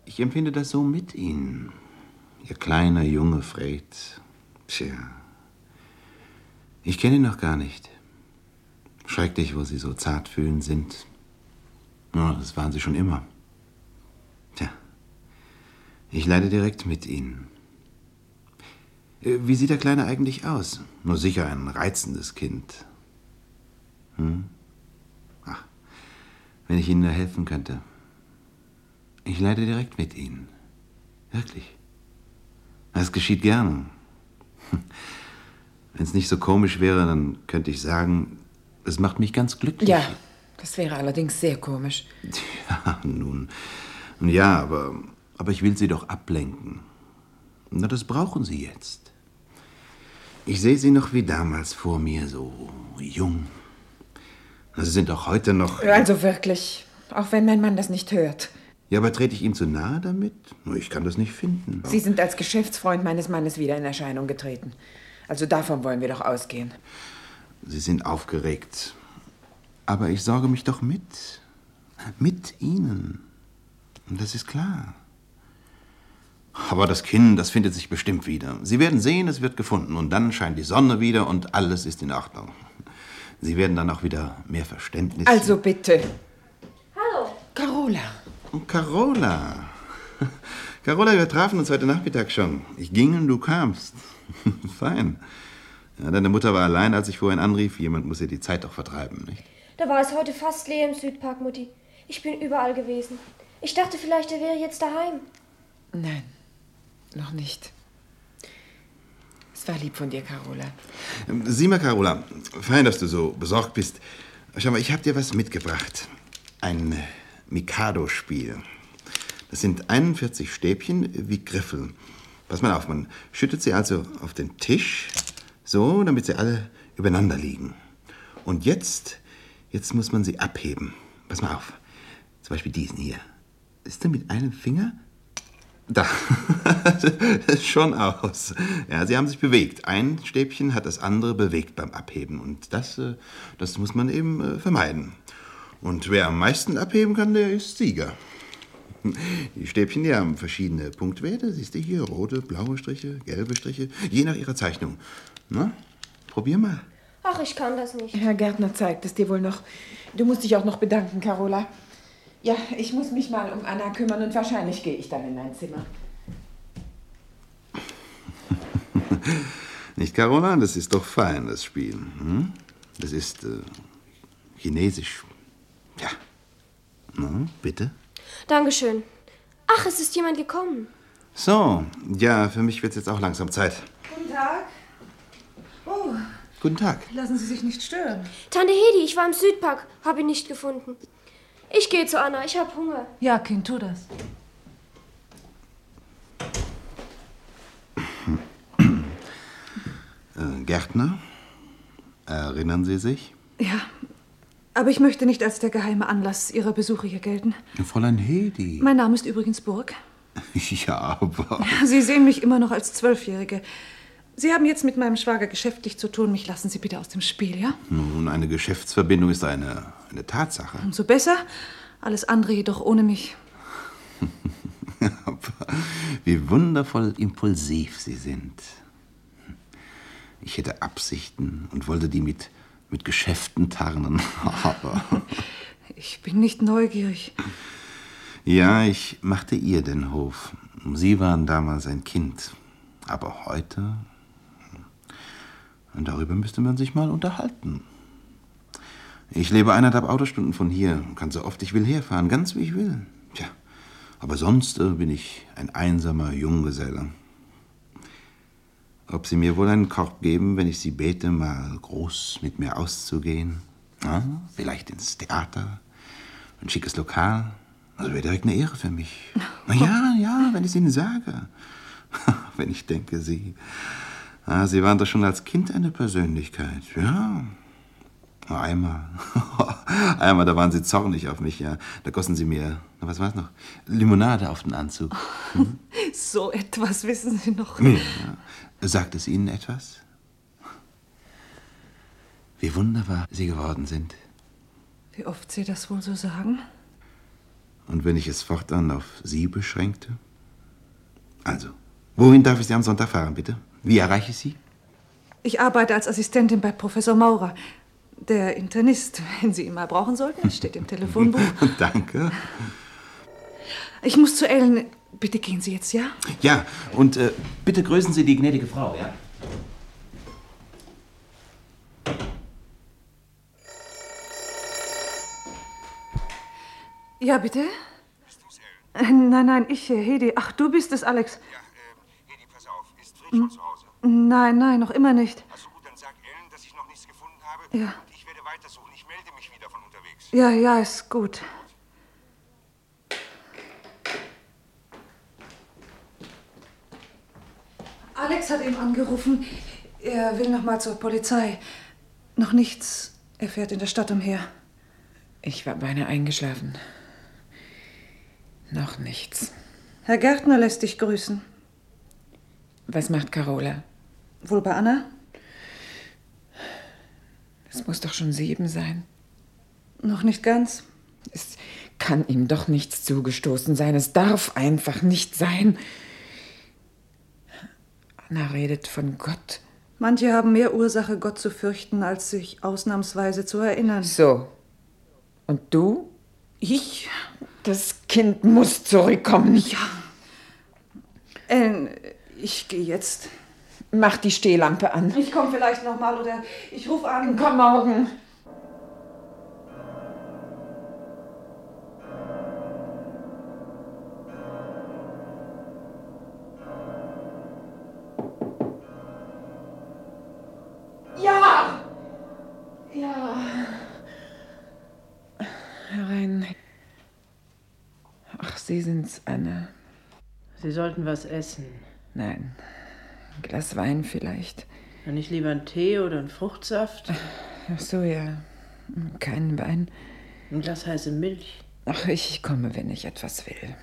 Speaker 6: Ich empfinde das so mit Ihnen. Ihr kleiner Junge Fred. Tja. Ich kenne ihn noch gar nicht. Schrecklich, wo Sie so zartfühlend sind. Ja, das waren Sie schon immer. Tja. Ich leide direkt mit Ihnen. Äh, Wie sieht der Kleine eigentlich aus? Nur sicher ein reizendes Kind. Hm? Ach, wenn ich Ihnen nur helfen könnte. Ich leide direkt mit Ihnen. Wirklich. Das geschieht gern. Wenn es nicht so komisch wäre, dann könnte ich sagen, es macht mich ganz glücklich.
Speaker 1: Ja, das wäre allerdings sehr komisch.
Speaker 6: Ja, nun. Ja, aber, aber ich will Sie doch ablenken. Na, das brauchen Sie jetzt. Ich sehe Sie noch wie damals vor mir, so jung. Sie sind doch heute noch.
Speaker 1: Also wirklich, auch wenn mein Mann das nicht hört.
Speaker 6: Ja, aber trete ich ihm zu nahe damit? Nur ich kann das nicht finden.
Speaker 1: Sie sind als Geschäftsfreund meines Mannes wieder in Erscheinung getreten. Also davon wollen wir doch ausgehen.
Speaker 6: Sie sind aufgeregt. Aber ich sorge mich doch mit. Mit Ihnen. Und das ist klar. Aber das Kind, das findet sich bestimmt wieder. Sie werden sehen, es wird gefunden. Und dann scheint die Sonne wieder und alles ist in Ordnung. Sie werden dann auch wieder mehr Verständnis.
Speaker 1: Also bitte.
Speaker 8: Hallo.
Speaker 1: Carola.
Speaker 6: Und Carola. Carola, wir trafen uns heute Nachmittag schon. Ich ging und du kamst. Fein. Ja, deine Mutter war allein, als ich vorhin anrief. Jemand muss ihr die Zeit doch vertreiben, nicht?
Speaker 8: Da war es heute fast leer im Südpark, Mutti. Ich bin überall gewesen. Ich dachte vielleicht, er wäre jetzt daheim.
Speaker 1: Nein, noch nicht. Es war lieb von dir, Carola.
Speaker 6: Sieh mal, Carola, fein, dass du so besorgt bist. Schau mal, ich habe dir was mitgebracht. Ein Mikado-Spiel. Das sind 41 Stäbchen wie Griffel. Pass mal auf, man schüttet sie also auf den Tisch, so, damit sie alle übereinander liegen. Und jetzt, jetzt muss man sie abheben. Pass mal auf. Zum Beispiel diesen hier. Ist der mit einem Finger? Da. Schon aus. Ja, sie haben sich bewegt. Ein Stäbchen hat das andere bewegt beim Abheben. Und das, äh, das muss man eben äh, vermeiden. Und wer am meisten abheben kann, der ist Sieger. Die Stäbchen, die haben verschiedene Punktwerte. Siehst du hier, rote, blaue Striche, gelbe Striche, je nach ihrer Zeichnung. Na, probier mal.
Speaker 8: Ach, ich kann das nicht.
Speaker 1: Herr Gärtner zeigt es dir wohl noch. Du musst dich auch noch bedanken, Carola. Ja, ich muss mich mal um Anna kümmern und wahrscheinlich gehe ich dann in mein Zimmer.
Speaker 6: Nicht, Carola? Das ist doch fein, das Spiel. Hm? Das ist äh, chinesisch. Ja. Na, bitte?
Speaker 8: Dankeschön. Ach, es ist jemand gekommen.
Speaker 6: So, ja, für mich wird es jetzt auch langsam Zeit.
Speaker 5: Guten Tag. Oh,
Speaker 6: Guten Tag.
Speaker 5: lassen Sie sich nicht stören.
Speaker 8: Tante Hedi, ich war im Südpark, habe ihn nicht gefunden. Ich gehe zu Anna, ich habe Hunger.
Speaker 5: Ja, Kind, tu das.
Speaker 6: Äh, Gärtner? Erinnern Sie sich?
Speaker 5: Ja, aber ich möchte nicht als der geheime Anlass Ihrer Besuche hier gelten.
Speaker 6: Fräulein Hedi.
Speaker 5: Mein Name ist übrigens Burg.
Speaker 6: Ja, aber.
Speaker 5: Sie sehen mich immer noch als Zwölfjährige. Sie haben jetzt mit meinem Schwager geschäftlich zu tun. Mich lassen Sie bitte aus dem Spiel, ja?
Speaker 6: Nun, eine Geschäftsverbindung ist eine, eine Tatsache.
Speaker 5: Umso besser. Alles andere jedoch ohne mich.
Speaker 6: Wie wundervoll impulsiv Sie sind. Ich hätte Absichten und wollte die mit, mit Geschäften tarnen, aber...
Speaker 5: Ich bin nicht neugierig.
Speaker 6: Ja, ich machte ihr den Hof. Sie waren damals ein Kind. Aber heute. Und darüber müsste man sich mal unterhalten. Ich lebe eineinhalb Autostunden von hier, kann so oft ich will herfahren, ganz wie ich will. Tja, aber sonst äh, bin ich ein einsamer Junggeselle. Ob Sie mir wohl einen Korb geben, wenn ich Sie bete, mal groß mit mir auszugehen? Ja, vielleicht ins Theater, ein schickes Lokal. Also wäre direkt eine Ehre für mich. Na ja, ja, wenn ich es Ihnen sage. wenn ich denke, Sie. Ah, Sie waren doch schon als Kind eine Persönlichkeit, ja. Einmal. Einmal, da waren Sie zornig auf mich, ja. Da gossen Sie mir, was war es noch? Limonade auf den Anzug.
Speaker 5: Hm? So etwas wissen Sie noch.
Speaker 6: Ja. Sagt es Ihnen etwas? Wie wunderbar Sie geworden sind.
Speaker 5: Wie oft Sie das wohl so sagen?
Speaker 6: Und wenn ich es fortan auf Sie beschränkte? Also, wohin darf ich Sie am Sonntag fahren, bitte? Wie erreiche ich Sie?
Speaker 5: Ich arbeite als Assistentin bei Professor Maurer. Der Internist, wenn Sie ihn mal brauchen sollten, steht im Telefonbuch.
Speaker 6: Danke.
Speaker 5: Ich muss zu Ellen. Bitte gehen Sie jetzt, ja?
Speaker 6: Ja, und äh, bitte grüßen Sie die gnädige Frau, ja?
Speaker 5: Ja, bitte? Nein, nein, ich, äh, Hedi. Ach, du bist es, Alex.
Speaker 7: Ja, Fred schon zu Hause?
Speaker 5: Nein, nein, noch immer nicht.
Speaker 7: Also gut, dann sag Ellen, dass ich noch nichts gefunden habe.
Speaker 5: Ja.
Speaker 7: Und ich werde weitersuchen. Ich melde mich wieder von unterwegs.
Speaker 5: Ja, ja, ist gut. Alex hat eben angerufen. Er will noch mal zur Polizei. Noch nichts. Er fährt in der Stadt umher.
Speaker 1: Ich war beinahe eingeschlafen. Noch nichts.
Speaker 5: Herr Gärtner lässt dich grüßen.
Speaker 1: Was macht Carola?
Speaker 5: Wohl bei Anna?
Speaker 1: Es muss doch schon sieben sein.
Speaker 5: Noch nicht ganz.
Speaker 1: Es kann ihm doch nichts zugestoßen sein. Es darf einfach nicht sein. Anna redet von Gott.
Speaker 5: Manche haben mehr Ursache, Gott zu fürchten, als sich ausnahmsweise zu erinnern.
Speaker 1: So. Und du?
Speaker 5: Ich?
Speaker 1: Das Kind muss zurückkommen.
Speaker 5: Ja. Ellen, ich gehe jetzt.
Speaker 1: Mach die Stehlampe an.
Speaker 5: Ich komme vielleicht noch mal oder ich rufe an.
Speaker 1: Komm morgen. Ja! Ja. Herein. Ach, Sie sind's, Anna.
Speaker 3: Sie sollten was essen.
Speaker 1: Nein. Ein Glas Wein vielleicht.
Speaker 3: Dann nicht lieber einen Tee oder einen Fruchtsaft?
Speaker 1: Ach so, ja. Keinen Wein.
Speaker 3: Ein Glas heiße Milch.
Speaker 1: Ach, ich komme, wenn ich etwas will.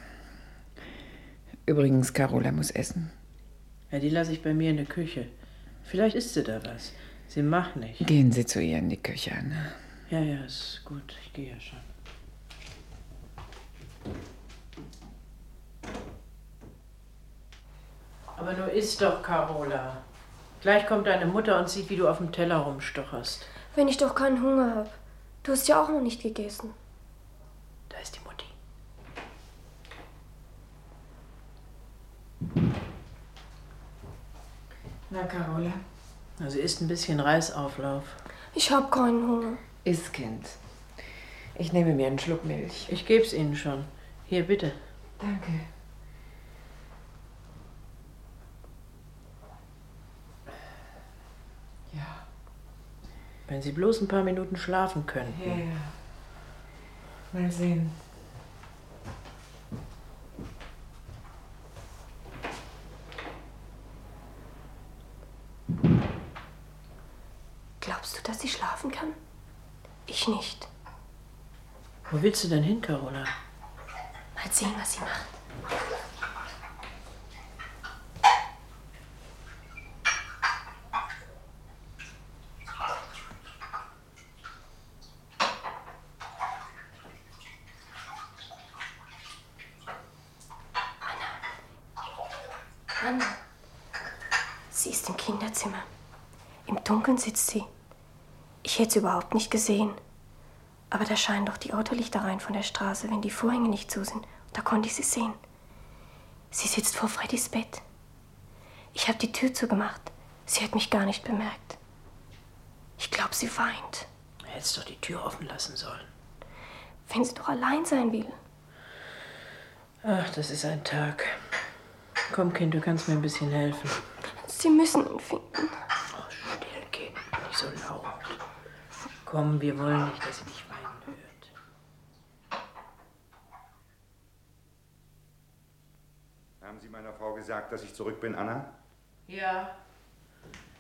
Speaker 1: Übrigens, Carola muss essen.
Speaker 3: Ja, die lasse ich bei mir in der Küche. Vielleicht isst sie da was. Sie macht nicht.
Speaker 1: Gehen Sie zu ihr in die Küche, Anna.
Speaker 3: Ja, ja, ist gut. Ich gehe ja schon. Aber nur isst doch, Carola. Gleich kommt deine Mutter und sieht, wie du auf dem Teller rumstocherst.
Speaker 10: Wenn ich doch keinen Hunger habe. Du hast ja auch noch nicht gegessen.
Speaker 3: Da ist die Mutti.
Speaker 1: Na, Carola?
Speaker 3: Also isst ein bisschen Reisauflauf.
Speaker 10: Ich hab keinen Hunger.
Speaker 1: Iss, Kind. Ich nehme mir einen Schluck Milch.
Speaker 3: Ich geb's Ihnen schon. Hier, bitte.
Speaker 1: Danke.
Speaker 3: Wenn Sie bloß ein paar Minuten schlafen könnten.
Speaker 1: Ja, ja. Mal sehen.
Speaker 10: Glaubst du, dass sie schlafen kann? Ich nicht.
Speaker 3: Wo willst du denn hin, Carola?
Speaker 10: Mal sehen, was sie macht. Anna. Sie ist im Kinderzimmer. Sitzt sie. Ich hätte sie überhaupt nicht gesehen. Aber da scheinen doch die Autolichter rein von der Straße, wenn die Vorhänge nicht zu sind. Da konnte ich sie sehen. Sie sitzt vor Freddys Bett. Ich habe die Tür zugemacht. Sie hat mich gar nicht bemerkt. Ich glaube, sie weint.
Speaker 3: Hättest doch die Tür offen lassen sollen.
Speaker 10: Wenn sie doch allein sein will.
Speaker 3: Ach, das ist ein Tag. Komm, Kind, du kannst mir ein bisschen helfen.
Speaker 10: Sie müssen ihn finden.
Speaker 3: Oh, still, Kind, nicht so laut. Komm, wir wollen nicht, dass sie dich weinen hört.
Speaker 7: Haben Sie meiner Frau gesagt, dass ich zurück bin, Anna?
Speaker 3: Ja,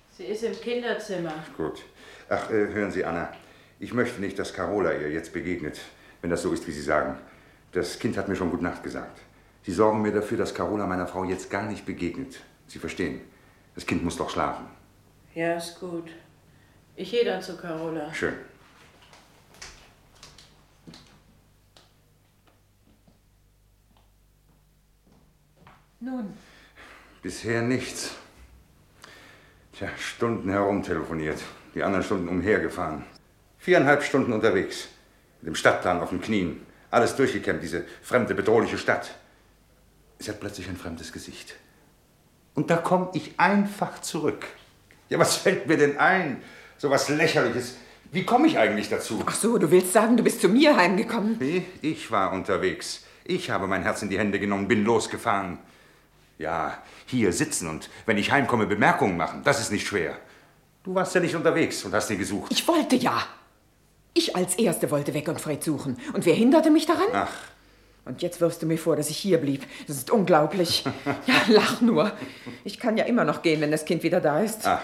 Speaker 3: sie ist im Kinderzimmer.
Speaker 7: Gut. Ach, äh, hören Sie, Anna. Ich möchte nicht, dass Carola ihr jetzt begegnet, wenn das so ist, wie Sie sagen. Das Kind hat mir schon Gute Nacht gesagt. Sie sorgen mir dafür, dass Carola meiner Frau jetzt gar nicht begegnet. Sie verstehen. Das Kind muss doch schlafen.
Speaker 3: Ja, ist gut. Ich gehe dann zu Carola.
Speaker 7: Schön.
Speaker 1: Nun,
Speaker 7: Bisher nichts. Tja, Stunden herumtelefoniert, die anderen Stunden umhergefahren. Viereinhalb Stunden unterwegs. Mit dem Stadtplan auf den Knien. Alles durchgekämmt, diese fremde, bedrohliche Stadt. Sie hat plötzlich ein fremdes Gesicht. Und da komme ich einfach zurück. Ja, was fällt mir denn ein? So was Lächerliches. Wie komme ich eigentlich dazu?
Speaker 1: ach so, du willst sagen, du bist zu mir heimgekommen?
Speaker 7: Nee, ich war unterwegs. Ich habe mein Herz in die Hände genommen, bin losgefahren. Ja, hier sitzen und wenn ich heimkomme, Bemerkungen machen, das ist nicht schwer. Du warst ja nicht unterwegs und hast ihn gesucht.
Speaker 1: Ich wollte ja. Ich als Erste wollte weg und Fred suchen. Und wer hinderte mich daran?
Speaker 7: Ach,
Speaker 1: Und jetzt wirfst du mir vor, dass ich hier blieb. Das ist unglaublich. Ja, lach nur. Ich kann ja immer noch gehen, wenn das Kind wieder da ist.
Speaker 7: ach,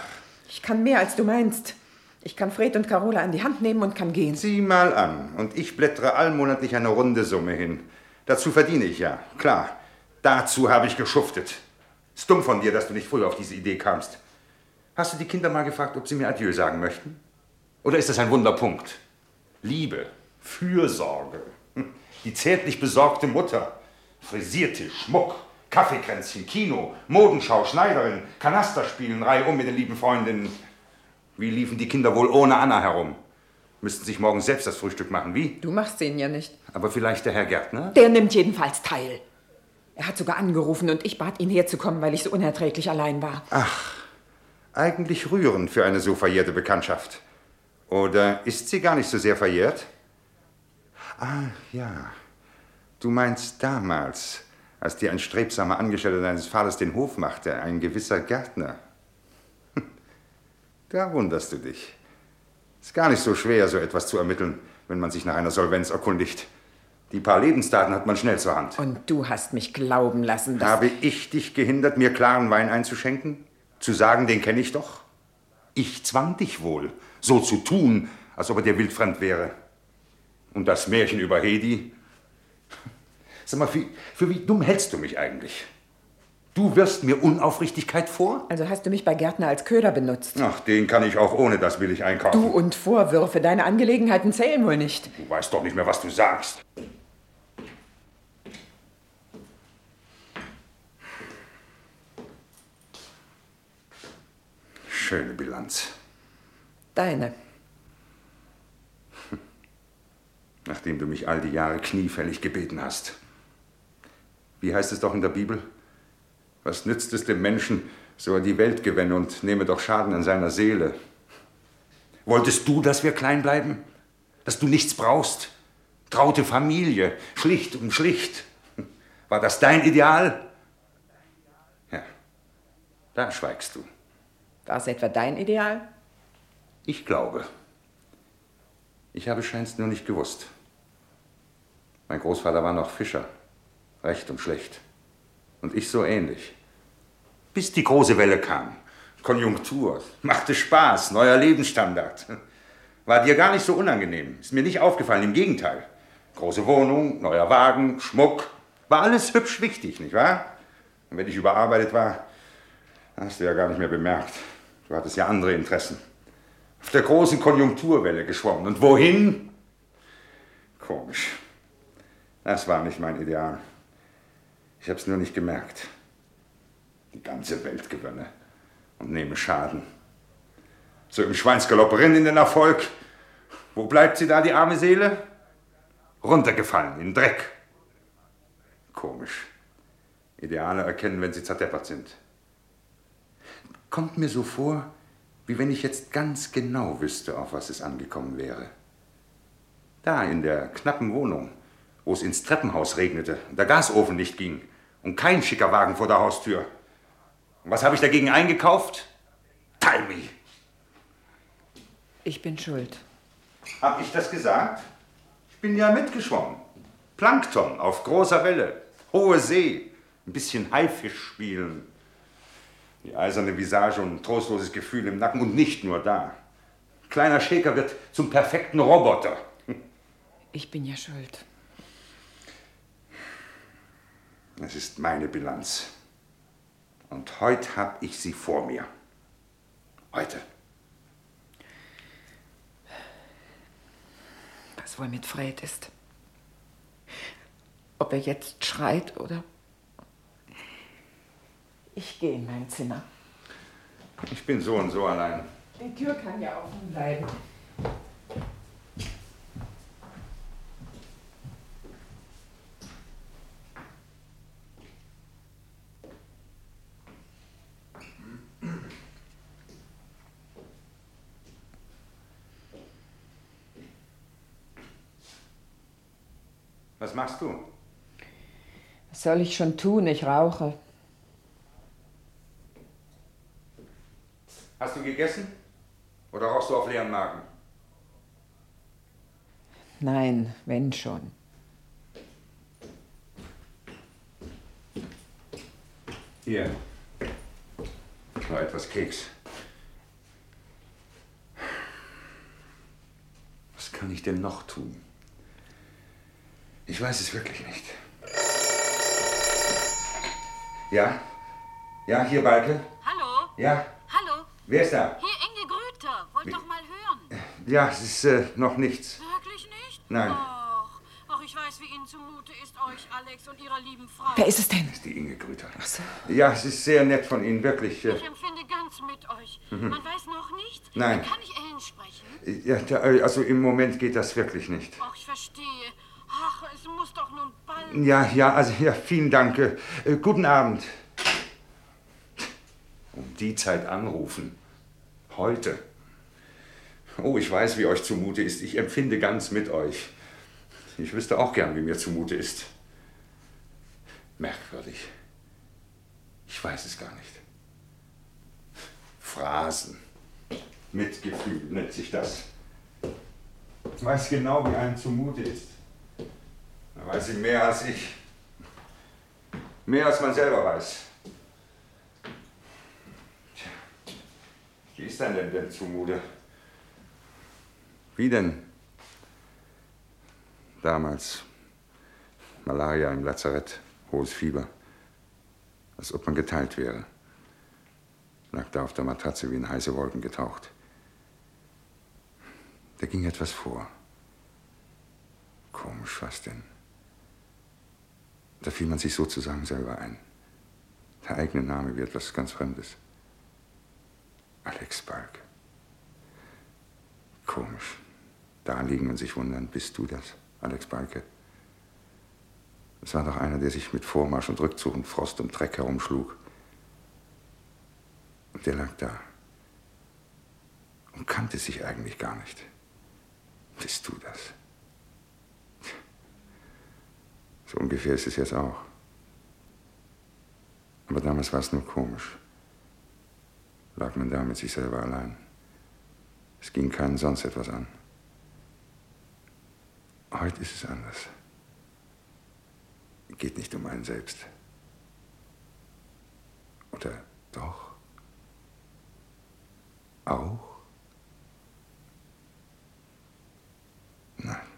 Speaker 1: Ich kann mehr, als du meinst. Ich kann Fred und Carola an die Hand nehmen und kann gehen.
Speaker 7: sieh mal an. Und ich blättere allmonatlich eine runde Summe hin. Dazu verdiene ich ja, klar. Dazu habe ich geschuftet. Ist dumm von dir, dass du nicht früher auf diese Idee kamst. Hast du die Kinder mal gefragt, ob sie mir Adieu sagen möchten? Oder ist das ein Wunderpunkt? Liebe, Fürsorge, hm, die zärtlich besorgte Mutter, Frisiertisch, Schmuck, Kaffeekränzchen, Kino, Modenschau, Schneiderin, Kanasterspielen, Reihe um mit den lieben Freundinnen. Wie liefen die Kinder wohl ohne Anna herum? Müssten sich morgen selbst das Frühstück machen, wie?
Speaker 1: Du machst den ja nicht.
Speaker 7: Aber vielleicht der Herr Gärtner?
Speaker 1: Der nimmt jedenfalls teil. Er hat sogar angerufen und ich bat ihn herzukommen, weil ich so unerträglich allein war.
Speaker 7: Eigentlich rührend für eine so verjährte Bekanntschaft. Oder ist sie gar nicht so sehr verjährt? Ah, ja. Du meinst damals, als dir ein strebsamer Angestellter deines Vaters den Hof machte, ein gewisser Gärtner. Da wunderst du dich. Ist gar nicht so schwer, so etwas zu ermitteln, wenn man sich nach einer Solvenz erkundigt. Die paar Lebensdaten hat man schnell zur Hand.
Speaker 1: Und du hast mich glauben lassen, dass...
Speaker 7: Habe ich dich gehindert, mir klaren Wein einzuschenken? Zu sagen, den kenne ich doch? Ich zwang dich wohl, so zu tun, als ob er dir wildfremd wäre. Und das Märchen über Hedi? Sag mal, für, für wie dumm hältst du mich eigentlich? Du wirst mir Unaufrichtigkeit vor?
Speaker 1: Also hast du mich bei Gärtner als Köder benutzt.
Speaker 7: Ach, den kann ich auch ohne das billig einkaufen.
Speaker 1: Du und Vorwürfe, deine Angelegenheiten zählen wohl nicht.
Speaker 7: Du weißt doch nicht mehr, was du sagst. Schöne Bilanz.
Speaker 1: Deine.
Speaker 7: Nachdem du mich all die Jahre kniefällig gebeten hast. Wie heißt es doch in der Bibel? Was nützt es dem Menschen, so er die Welt gewinne und nehme doch Schaden an seiner Seele? Wolltest du, dass wir klein bleiben? Dass du nichts brauchst? Traute Familie, schlicht und schlicht. War das dein Ideal? Ja, da schweigst du.
Speaker 1: War es etwa dein Ideal?
Speaker 7: Ich glaube. Ich habe scheinst nur nicht gewusst. Mein Großvater war noch Fischer. Recht und schlecht. Und ich so ähnlich. Bis die große Welle kam. Konjunktur. Machte Spaß. Neuer Lebensstandard. War dir gar nicht so unangenehm. Ist mir nicht aufgefallen. Im Gegenteil. Große Wohnung, neuer Wagen, Schmuck. War alles hübsch wichtig, nicht wahr? Und wenn ich überarbeitet war, hast du ja gar nicht mehr bemerkt. Du hattest ja andere Interessen auf der großen Konjunkturwelle geschwommen. Und wohin? Komisch. Das war nicht mein Ideal. Ich habe es nur nicht gemerkt. die ganze Welt gewönne und nehme Schaden. So im Schweinsgalopp rinnen in den Erfolg. Wo bleibt sie da, die arme Seele? Runtergefallen, in Dreck. Komisch. Ideale erkennen, wenn sie zerdeppert sind. Kommt mir so vor, wie wenn ich jetzt ganz genau wüsste, auf was es angekommen wäre. Da in der knappen Wohnung, wo es ins Treppenhaus regnete, der Gasofen nicht ging und kein schicker Wagen vor der Haustür. Und was habe ich dagegen eingekauft? Talmi.
Speaker 11: Ich bin schuld.
Speaker 7: Hab ich das gesagt? Ich bin ja mitgeschwommen. Plankton auf großer Welle, hohe See, ein bisschen Haifisch spielen. Die eiserne Visage und ein trostloses Gefühl im Nacken und nicht nur da. Kleiner Schäker wird zum perfekten Roboter.
Speaker 11: Ich bin ja schuld.
Speaker 7: Es ist meine Bilanz. Und heute habe ich sie vor mir. Heute.
Speaker 11: Was wohl mit Fred ist. Ob er jetzt schreit oder. Ich gehe in mein Zimmer.
Speaker 7: Ich bin so und so allein.
Speaker 11: Die Tür kann ja offen bleiben.
Speaker 7: Was machst du?
Speaker 11: Was soll ich schon tun? Ich rauche.
Speaker 7: Hast du gegessen? Oder rauchst du auf leeren Magen?
Speaker 11: Nein, wenn schon.
Speaker 7: Hier. Noch etwas Keks. Was kann ich denn noch tun? Ich weiß es wirklich nicht. Ja? Ja, hier, Balke?
Speaker 12: Hallo?
Speaker 7: Ja?
Speaker 12: Hallo?
Speaker 7: Wer ist da?
Speaker 12: Hier Inge Grüter. Wollt
Speaker 7: Wie-
Speaker 12: doch mal hören.
Speaker 7: Ja, es ist äh, noch nichts.
Speaker 12: Wirklich nicht?
Speaker 7: Nein.
Speaker 12: Ach, ach, ich weiß, wie Ihnen zumute ist, euch, Alex und Ihrer lieben Frau.
Speaker 11: Wer ist es denn?
Speaker 7: Das ist die Inge Grüter. Ach so. Ja, es ist sehr nett von Ihnen, wirklich. äh,
Speaker 12: Ich empfinde ganz mit euch.
Speaker 7: Mhm.
Speaker 12: Man weiß noch nicht.
Speaker 7: Nein.
Speaker 12: Kann ich Ellen sprechen?
Speaker 7: Ja, da, also im Moment geht das wirklich nicht.
Speaker 12: Ach, ich verstehe. Ach, es muss doch nun bald.
Speaker 7: Ja, ja, also ja, vielen Dank. Äh, guten Abend. Um die Zeit anrufen. Heute. Oh, ich weiß, wie euch zumute ist. Ich empfinde ganz mit euch. Ich wüsste auch gern, wie mir zumute ist. Merkwürdig. Ich weiß es gar nicht. Phrasen. Mitgefühl nennt sich das. Ich weiß genau, wie einem zumute ist. Da weiß sie mehr als ich. Mehr als man selber weiß. Tja, wie ist denn denn, denn zumute? Wie denn? Damals. Malaria im Lazarett, hohes Fieber. Als ob man geteilt wäre. Lag da auf der Matratze wie in heiße Wolken getaucht. Da ging etwas vor. Komisch, was denn? Da fiel man sich sozusagen selber ein. Der eigene Name wie etwas ganz Fremdes. Alex Balk. Komisch. Da liegen und sich wundern, bist du das, Alex Balke? Es war doch einer, der sich mit Vormarsch und Rückzug und Frost und Dreck herumschlug. Und der lag da. Und kannte sich eigentlich gar nicht. Bist du das? So ungefähr ist es jetzt auch. Aber damals war es nur komisch. Lag man da mit sich selber allein. Es ging keinen sonst etwas an. Heute ist es anders. Geht nicht um einen selbst. Oder doch? Auch? Nein.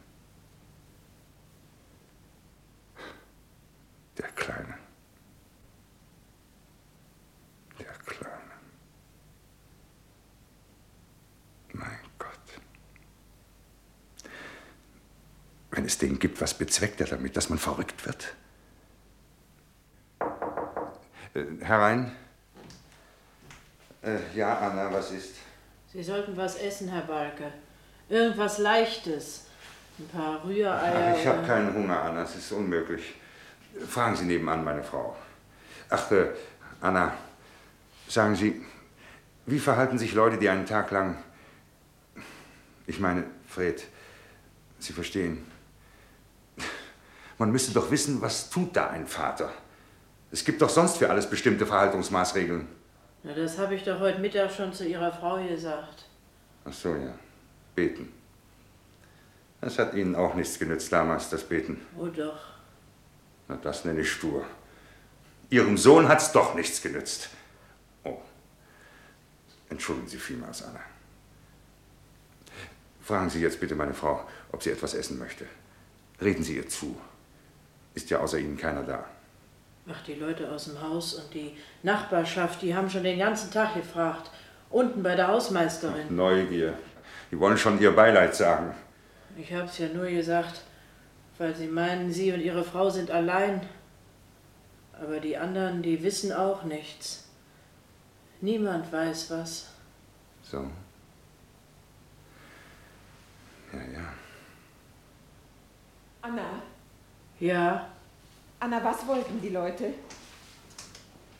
Speaker 7: Der Kleine. Der Kleine. Mein Gott. Wenn es den gibt, was bezweckt er damit, dass man verrückt wird? Äh, herein. Äh, ja, Anna, was ist?
Speaker 3: Sie sollten was essen, Herr Balke. Irgendwas Leichtes. Ein paar Rühreier.
Speaker 7: Ach, ich habe keinen Hunger, Anna, es ist unmöglich. Fragen Sie nebenan meine Frau. Ach, äh, Anna, sagen Sie, wie verhalten sich Leute, die einen Tag lang. Ich meine, Fred, Sie verstehen. Man müsste doch wissen, was tut da ein Vater? Es gibt doch sonst für alles bestimmte Verhaltungsmaßregeln.
Speaker 3: Na, das habe ich doch heute Mittag schon zu Ihrer Frau gesagt.
Speaker 7: Ach so, ja. Beten. Das hat Ihnen auch nichts genützt damals, das Beten.
Speaker 3: Oh doch.
Speaker 7: Na, das nenne ich stur. Ihrem Sohn hat's doch nichts genützt. Oh. Entschuldigen Sie vielmals, Anna. Fragen Sie jetzt bitte meine Frau, ob sie etwas essen möchte. Reden Sie ihr zu. Ist ja außer Ihnen keiner da.
Speaker 3: Ach, die Leute aus dem Haus und die Nachbarschaft, die haben schon den ganzen Tag gefragt. Unten bei der Hausmeisterin.
Speaker 7: Neugier. Die wollen schon ihr Beileid sagen.
Speaker 3: Ich hab's ja nur gesagt, weil sie meinen, sie und ihre Frau sind allein. Aber die anderen, die wissen auch nichts. Niemand weiß was.
Speaker 7: So. Ja, ja.
Speaker 13: Anna,
Speaker 3: Ja,
Speaker 13: Anna, was wollten die Leute?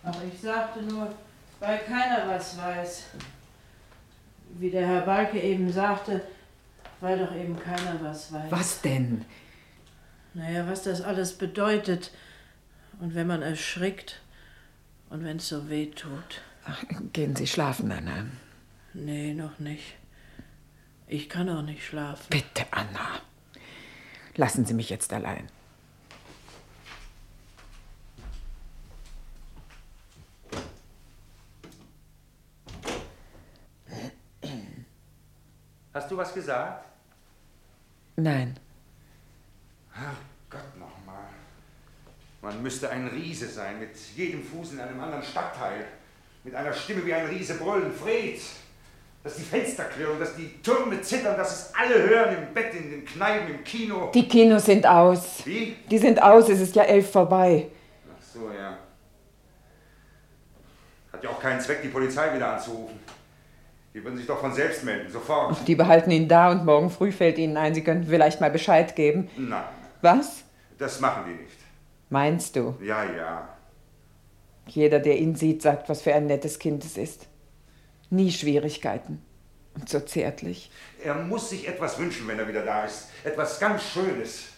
Speaker 3: ach, ich sagte nur, weil keiner was weiß. Wie der Herr Balke eben sagte, weil doch eben keiner was weiß.
Speaker 1: Was denn?
Speaker 3: Naja, was das alles bedeutet. Und wenn man erschrickt und wenn es so weh tut.
Speaker 1: Ach, gehen Sie schlafen, Anna.
Speaker 3: Nee, noch nicht. Ich kann auch nicht schlafen.
Speaker 1: Bitte, Anna. Lassen Sie mich jetzt allein.
Speaker 7: Hast du was gesagt?
Speaker 1: Nein.
Speaker 7: Ach Gott nochmal. Man müsste ein Riese sein, mit jedem Fuß in einem anderen Stadtteil. Mit einer Stimme wie ein Riese brüllen. Fred! Dass die Fenster klirren, dass die Türme zittern, dass es alle hören im Bett, in den Kneipen, im Kino.
Speaker 1: Die Kinos sind aus.
Speaker 7: Wie?
Speaker 1: Die sind aus, es ist ja elf vorbei.
Speaker 7: Ach so, ja. Hat ja auch keinen Zweck, die Polizei wieder anzurufen. Die würden sich doch von selbst melden, sofort.
Speaker 1: Die behalten ihn da und morgen früh fällt ihnen ein, sie könnten vielleicht mal Bescheid geben.
Speaker 7: Nein,
Speaker 1: Was?
Speaker 7: das machen die nicht.
Speaker 1: Meinst du?
Speaker 7: Ja, ja.
Speaker 1: Jeder, der ihn sieht, sagt, was für ein nettes Kind es ist. Nie Schwierigkeiten. Und so zärtlich.
Speaker 7: Er muss sich etwas wünschen, wenn er wieder da ist. Etwas ganz Schönes.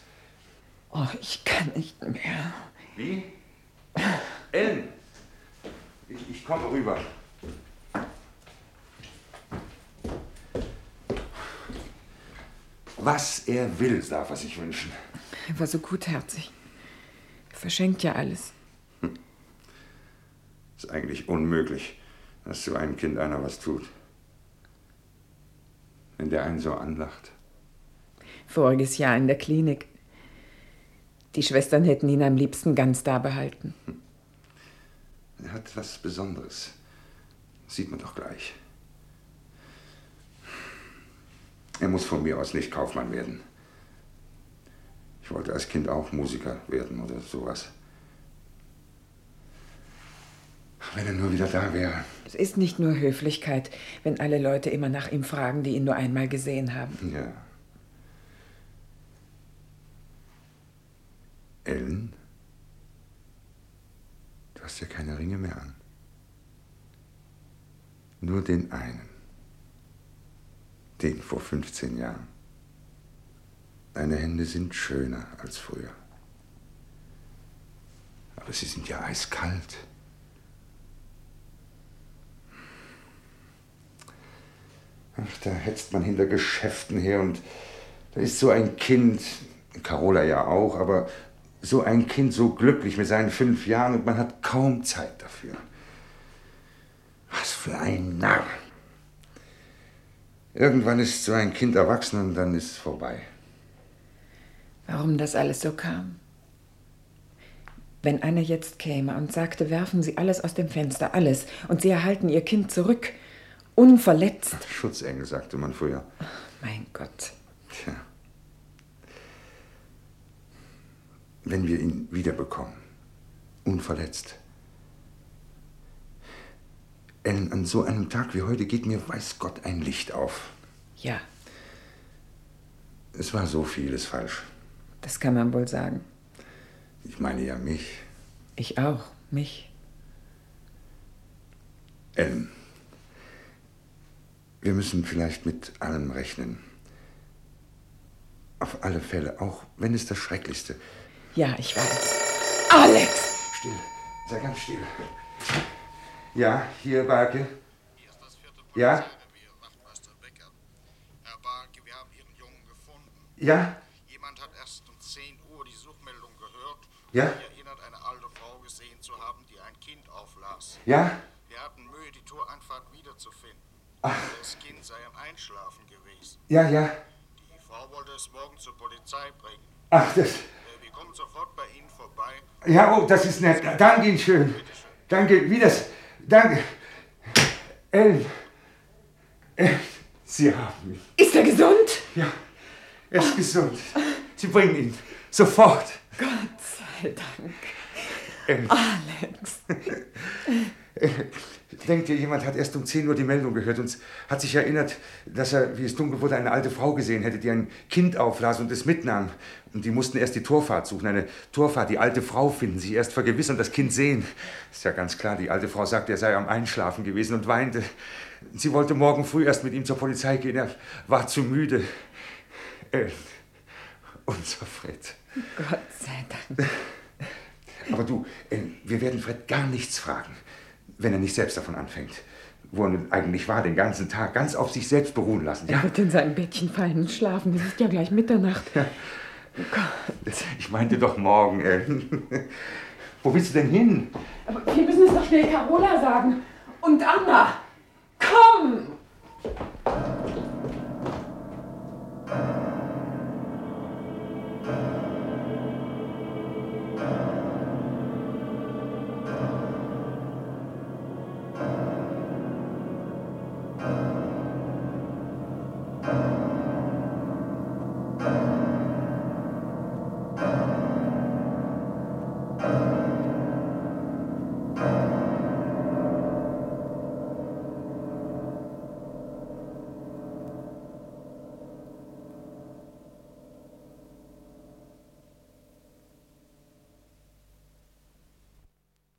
Speaker 1: Oh, ich kann nicht mehr.
Speaker 7: Wie? Ellen, ich, ich komme rüber. Was er will, darf er sich wünschen.
Speaker 1: Er war so gutherzig. Er verschenkt ja alles.
Speaker 7: Ist eigentlich unmöglich, dass zu einem Kind einer was tut. Wenn der einen so anlacht.
Speaker 1: Voriges Jahr in der Klinik. Die Schwestern hätten ihn am liebsten ganz da behalten.
Speaker 7: Er hat was Besonderes. Sieht man doch gleich. Er muss von mir aus nicht Kaufmann werden. Ich wollte als Kind auch Musiker werden oder sowas. Wenn er nur wieder da wäre.
Speaker 1: Es ist nicht nur Höflichkeit, wenn alle Leute immer nach ihm fragen, die ihn nur einmal gesehen haben.
Speaker 7: Ja. Ellen? Du hast ja keine Ringe mehr an. Nur den einen. Den vor 15 Jahren. Deine Hände sind schöner als früher. Aber sie sind ja eiskalt. Ach, da hetzt man hinter Geschäften her und da ist so ein Kind, Carola ja auch, aber so ein Kind so glücklich mit seinen fünf Jahren und man hat kaum Zeit dafür. Was für ein Narr. Irgendwann ist so ein Kind erwachsen und dann ist es vorbei.
Speaker 1: Warum das alles so kam? Wenn einer jetzt käme und sagte, werfen Sie alles aus dem Fenster, alles, und Sie erhalten Ihr Kind zurück, unverletzt.
Speaker 7: Schutzengel, sagte man früher.
Speaker 1: Mein Gott.
Speaker 7: Tja. Wenn wir ihn wiederbekommen, unverletzt. Ellen, an so einem Tag wie heute geht mir, weiß Gott, ein Licht auf.
Speaker 1: Ja,
Speaker 7: Es war so vieles falsch.
Speaker 1: das kann man wohl sagen.
Speaker 7: Ich meine ja mich.
Speaker 1: Ich auch, mich.
Speaker 7: Ellen, wir müssen vielleicht mit allem rechnen. Auf alle Fälle, auch wenn es das Schrecklichste.
Speaker 1: Ja, ich weiß. Alex!
Speaker 7: Still, sei ganz still. Ja, hier, Barke. Ja?
Speaker 14: Herr Barke, wir haben Ihren Jungen gefunden.
Speaker 7: Ja?
Speaker 14: Jemand hat erst um 10 Uhr die Suchmeldung gehört.
Speaker 7: Ja?
Speaker 14: Die erinnert, eine alte Frau gesehen zu haben, die ein Kind auflas.
Speaker 7: Ja?
Speaker 14: Wir hatten Mühe, die Toreinfahrt wiederzufinden.
Speaker 7: Ach.
Speaker 14: Das Kind sei am Einschlafen gewesen.
Speaker 7: Ja, ja.
Speaker 14: Die Frau wollte es morgen zur Polizei bringen.
Speaker 7: Ach, das.
Speaker 14: Wir kommen sofort bei Ihnen vorbei.
Speaker 7: Ja, oh, das ist nett. Danke Ihnen schön. Danke, wie das. Danke. Ellen. Ellen, Sie haben ihn.
Speaker 1: Ist er gesund?
Speaker 7: Ja, er ist gesund. Sie bringen ihn. Sofort.
Speaker 1: Gott sei Dank.
Speaker 7: Ellen.
Speaker 1: Alex.
Speaker 7: Denkt ihr, jemand hat erst um 10 Uhr die Meldung gehört und hat sich erinnert, dass er, wie es dunkel wurde, eine alte Frau gesehen hätte, die ein Kind auflas und es mitnahm. Und die mussten erst die Torfahrt suchen. Eine Torfahrt, die alte Frau finden, sich erst vergewissern, das Kind sehen. Ist ja ganz klar, die alte Frau sagte, er sei am Einschlafen gewesen und weinte. Sie wollte morgen früh erst mit ihm zur Polizei gehen. Er war zu müde. Ellen, unser Fred.
Speaker 1: Gott sei Dank.
Speaker 7: Aber du, Ellen, wir werden Fred gar nichts fragen, wenn er nicht selbst davon anfängt. Wo er eigentlich war, den ganzen Tag ganz auf sich selbst beruhen lassen. Ja?
Speaker 1: Er wird in sein Bettchen fallen und schlafen. Es ist ja gleich Mitternacht. Ja. Oh Gott.
Speaker 7: Ich meinte doch morgen, ey. Äh, wo willst du denn hin?
Speaker 1: Aber wir müssen es doch schnell Carola sagen. Und Anna. Komm!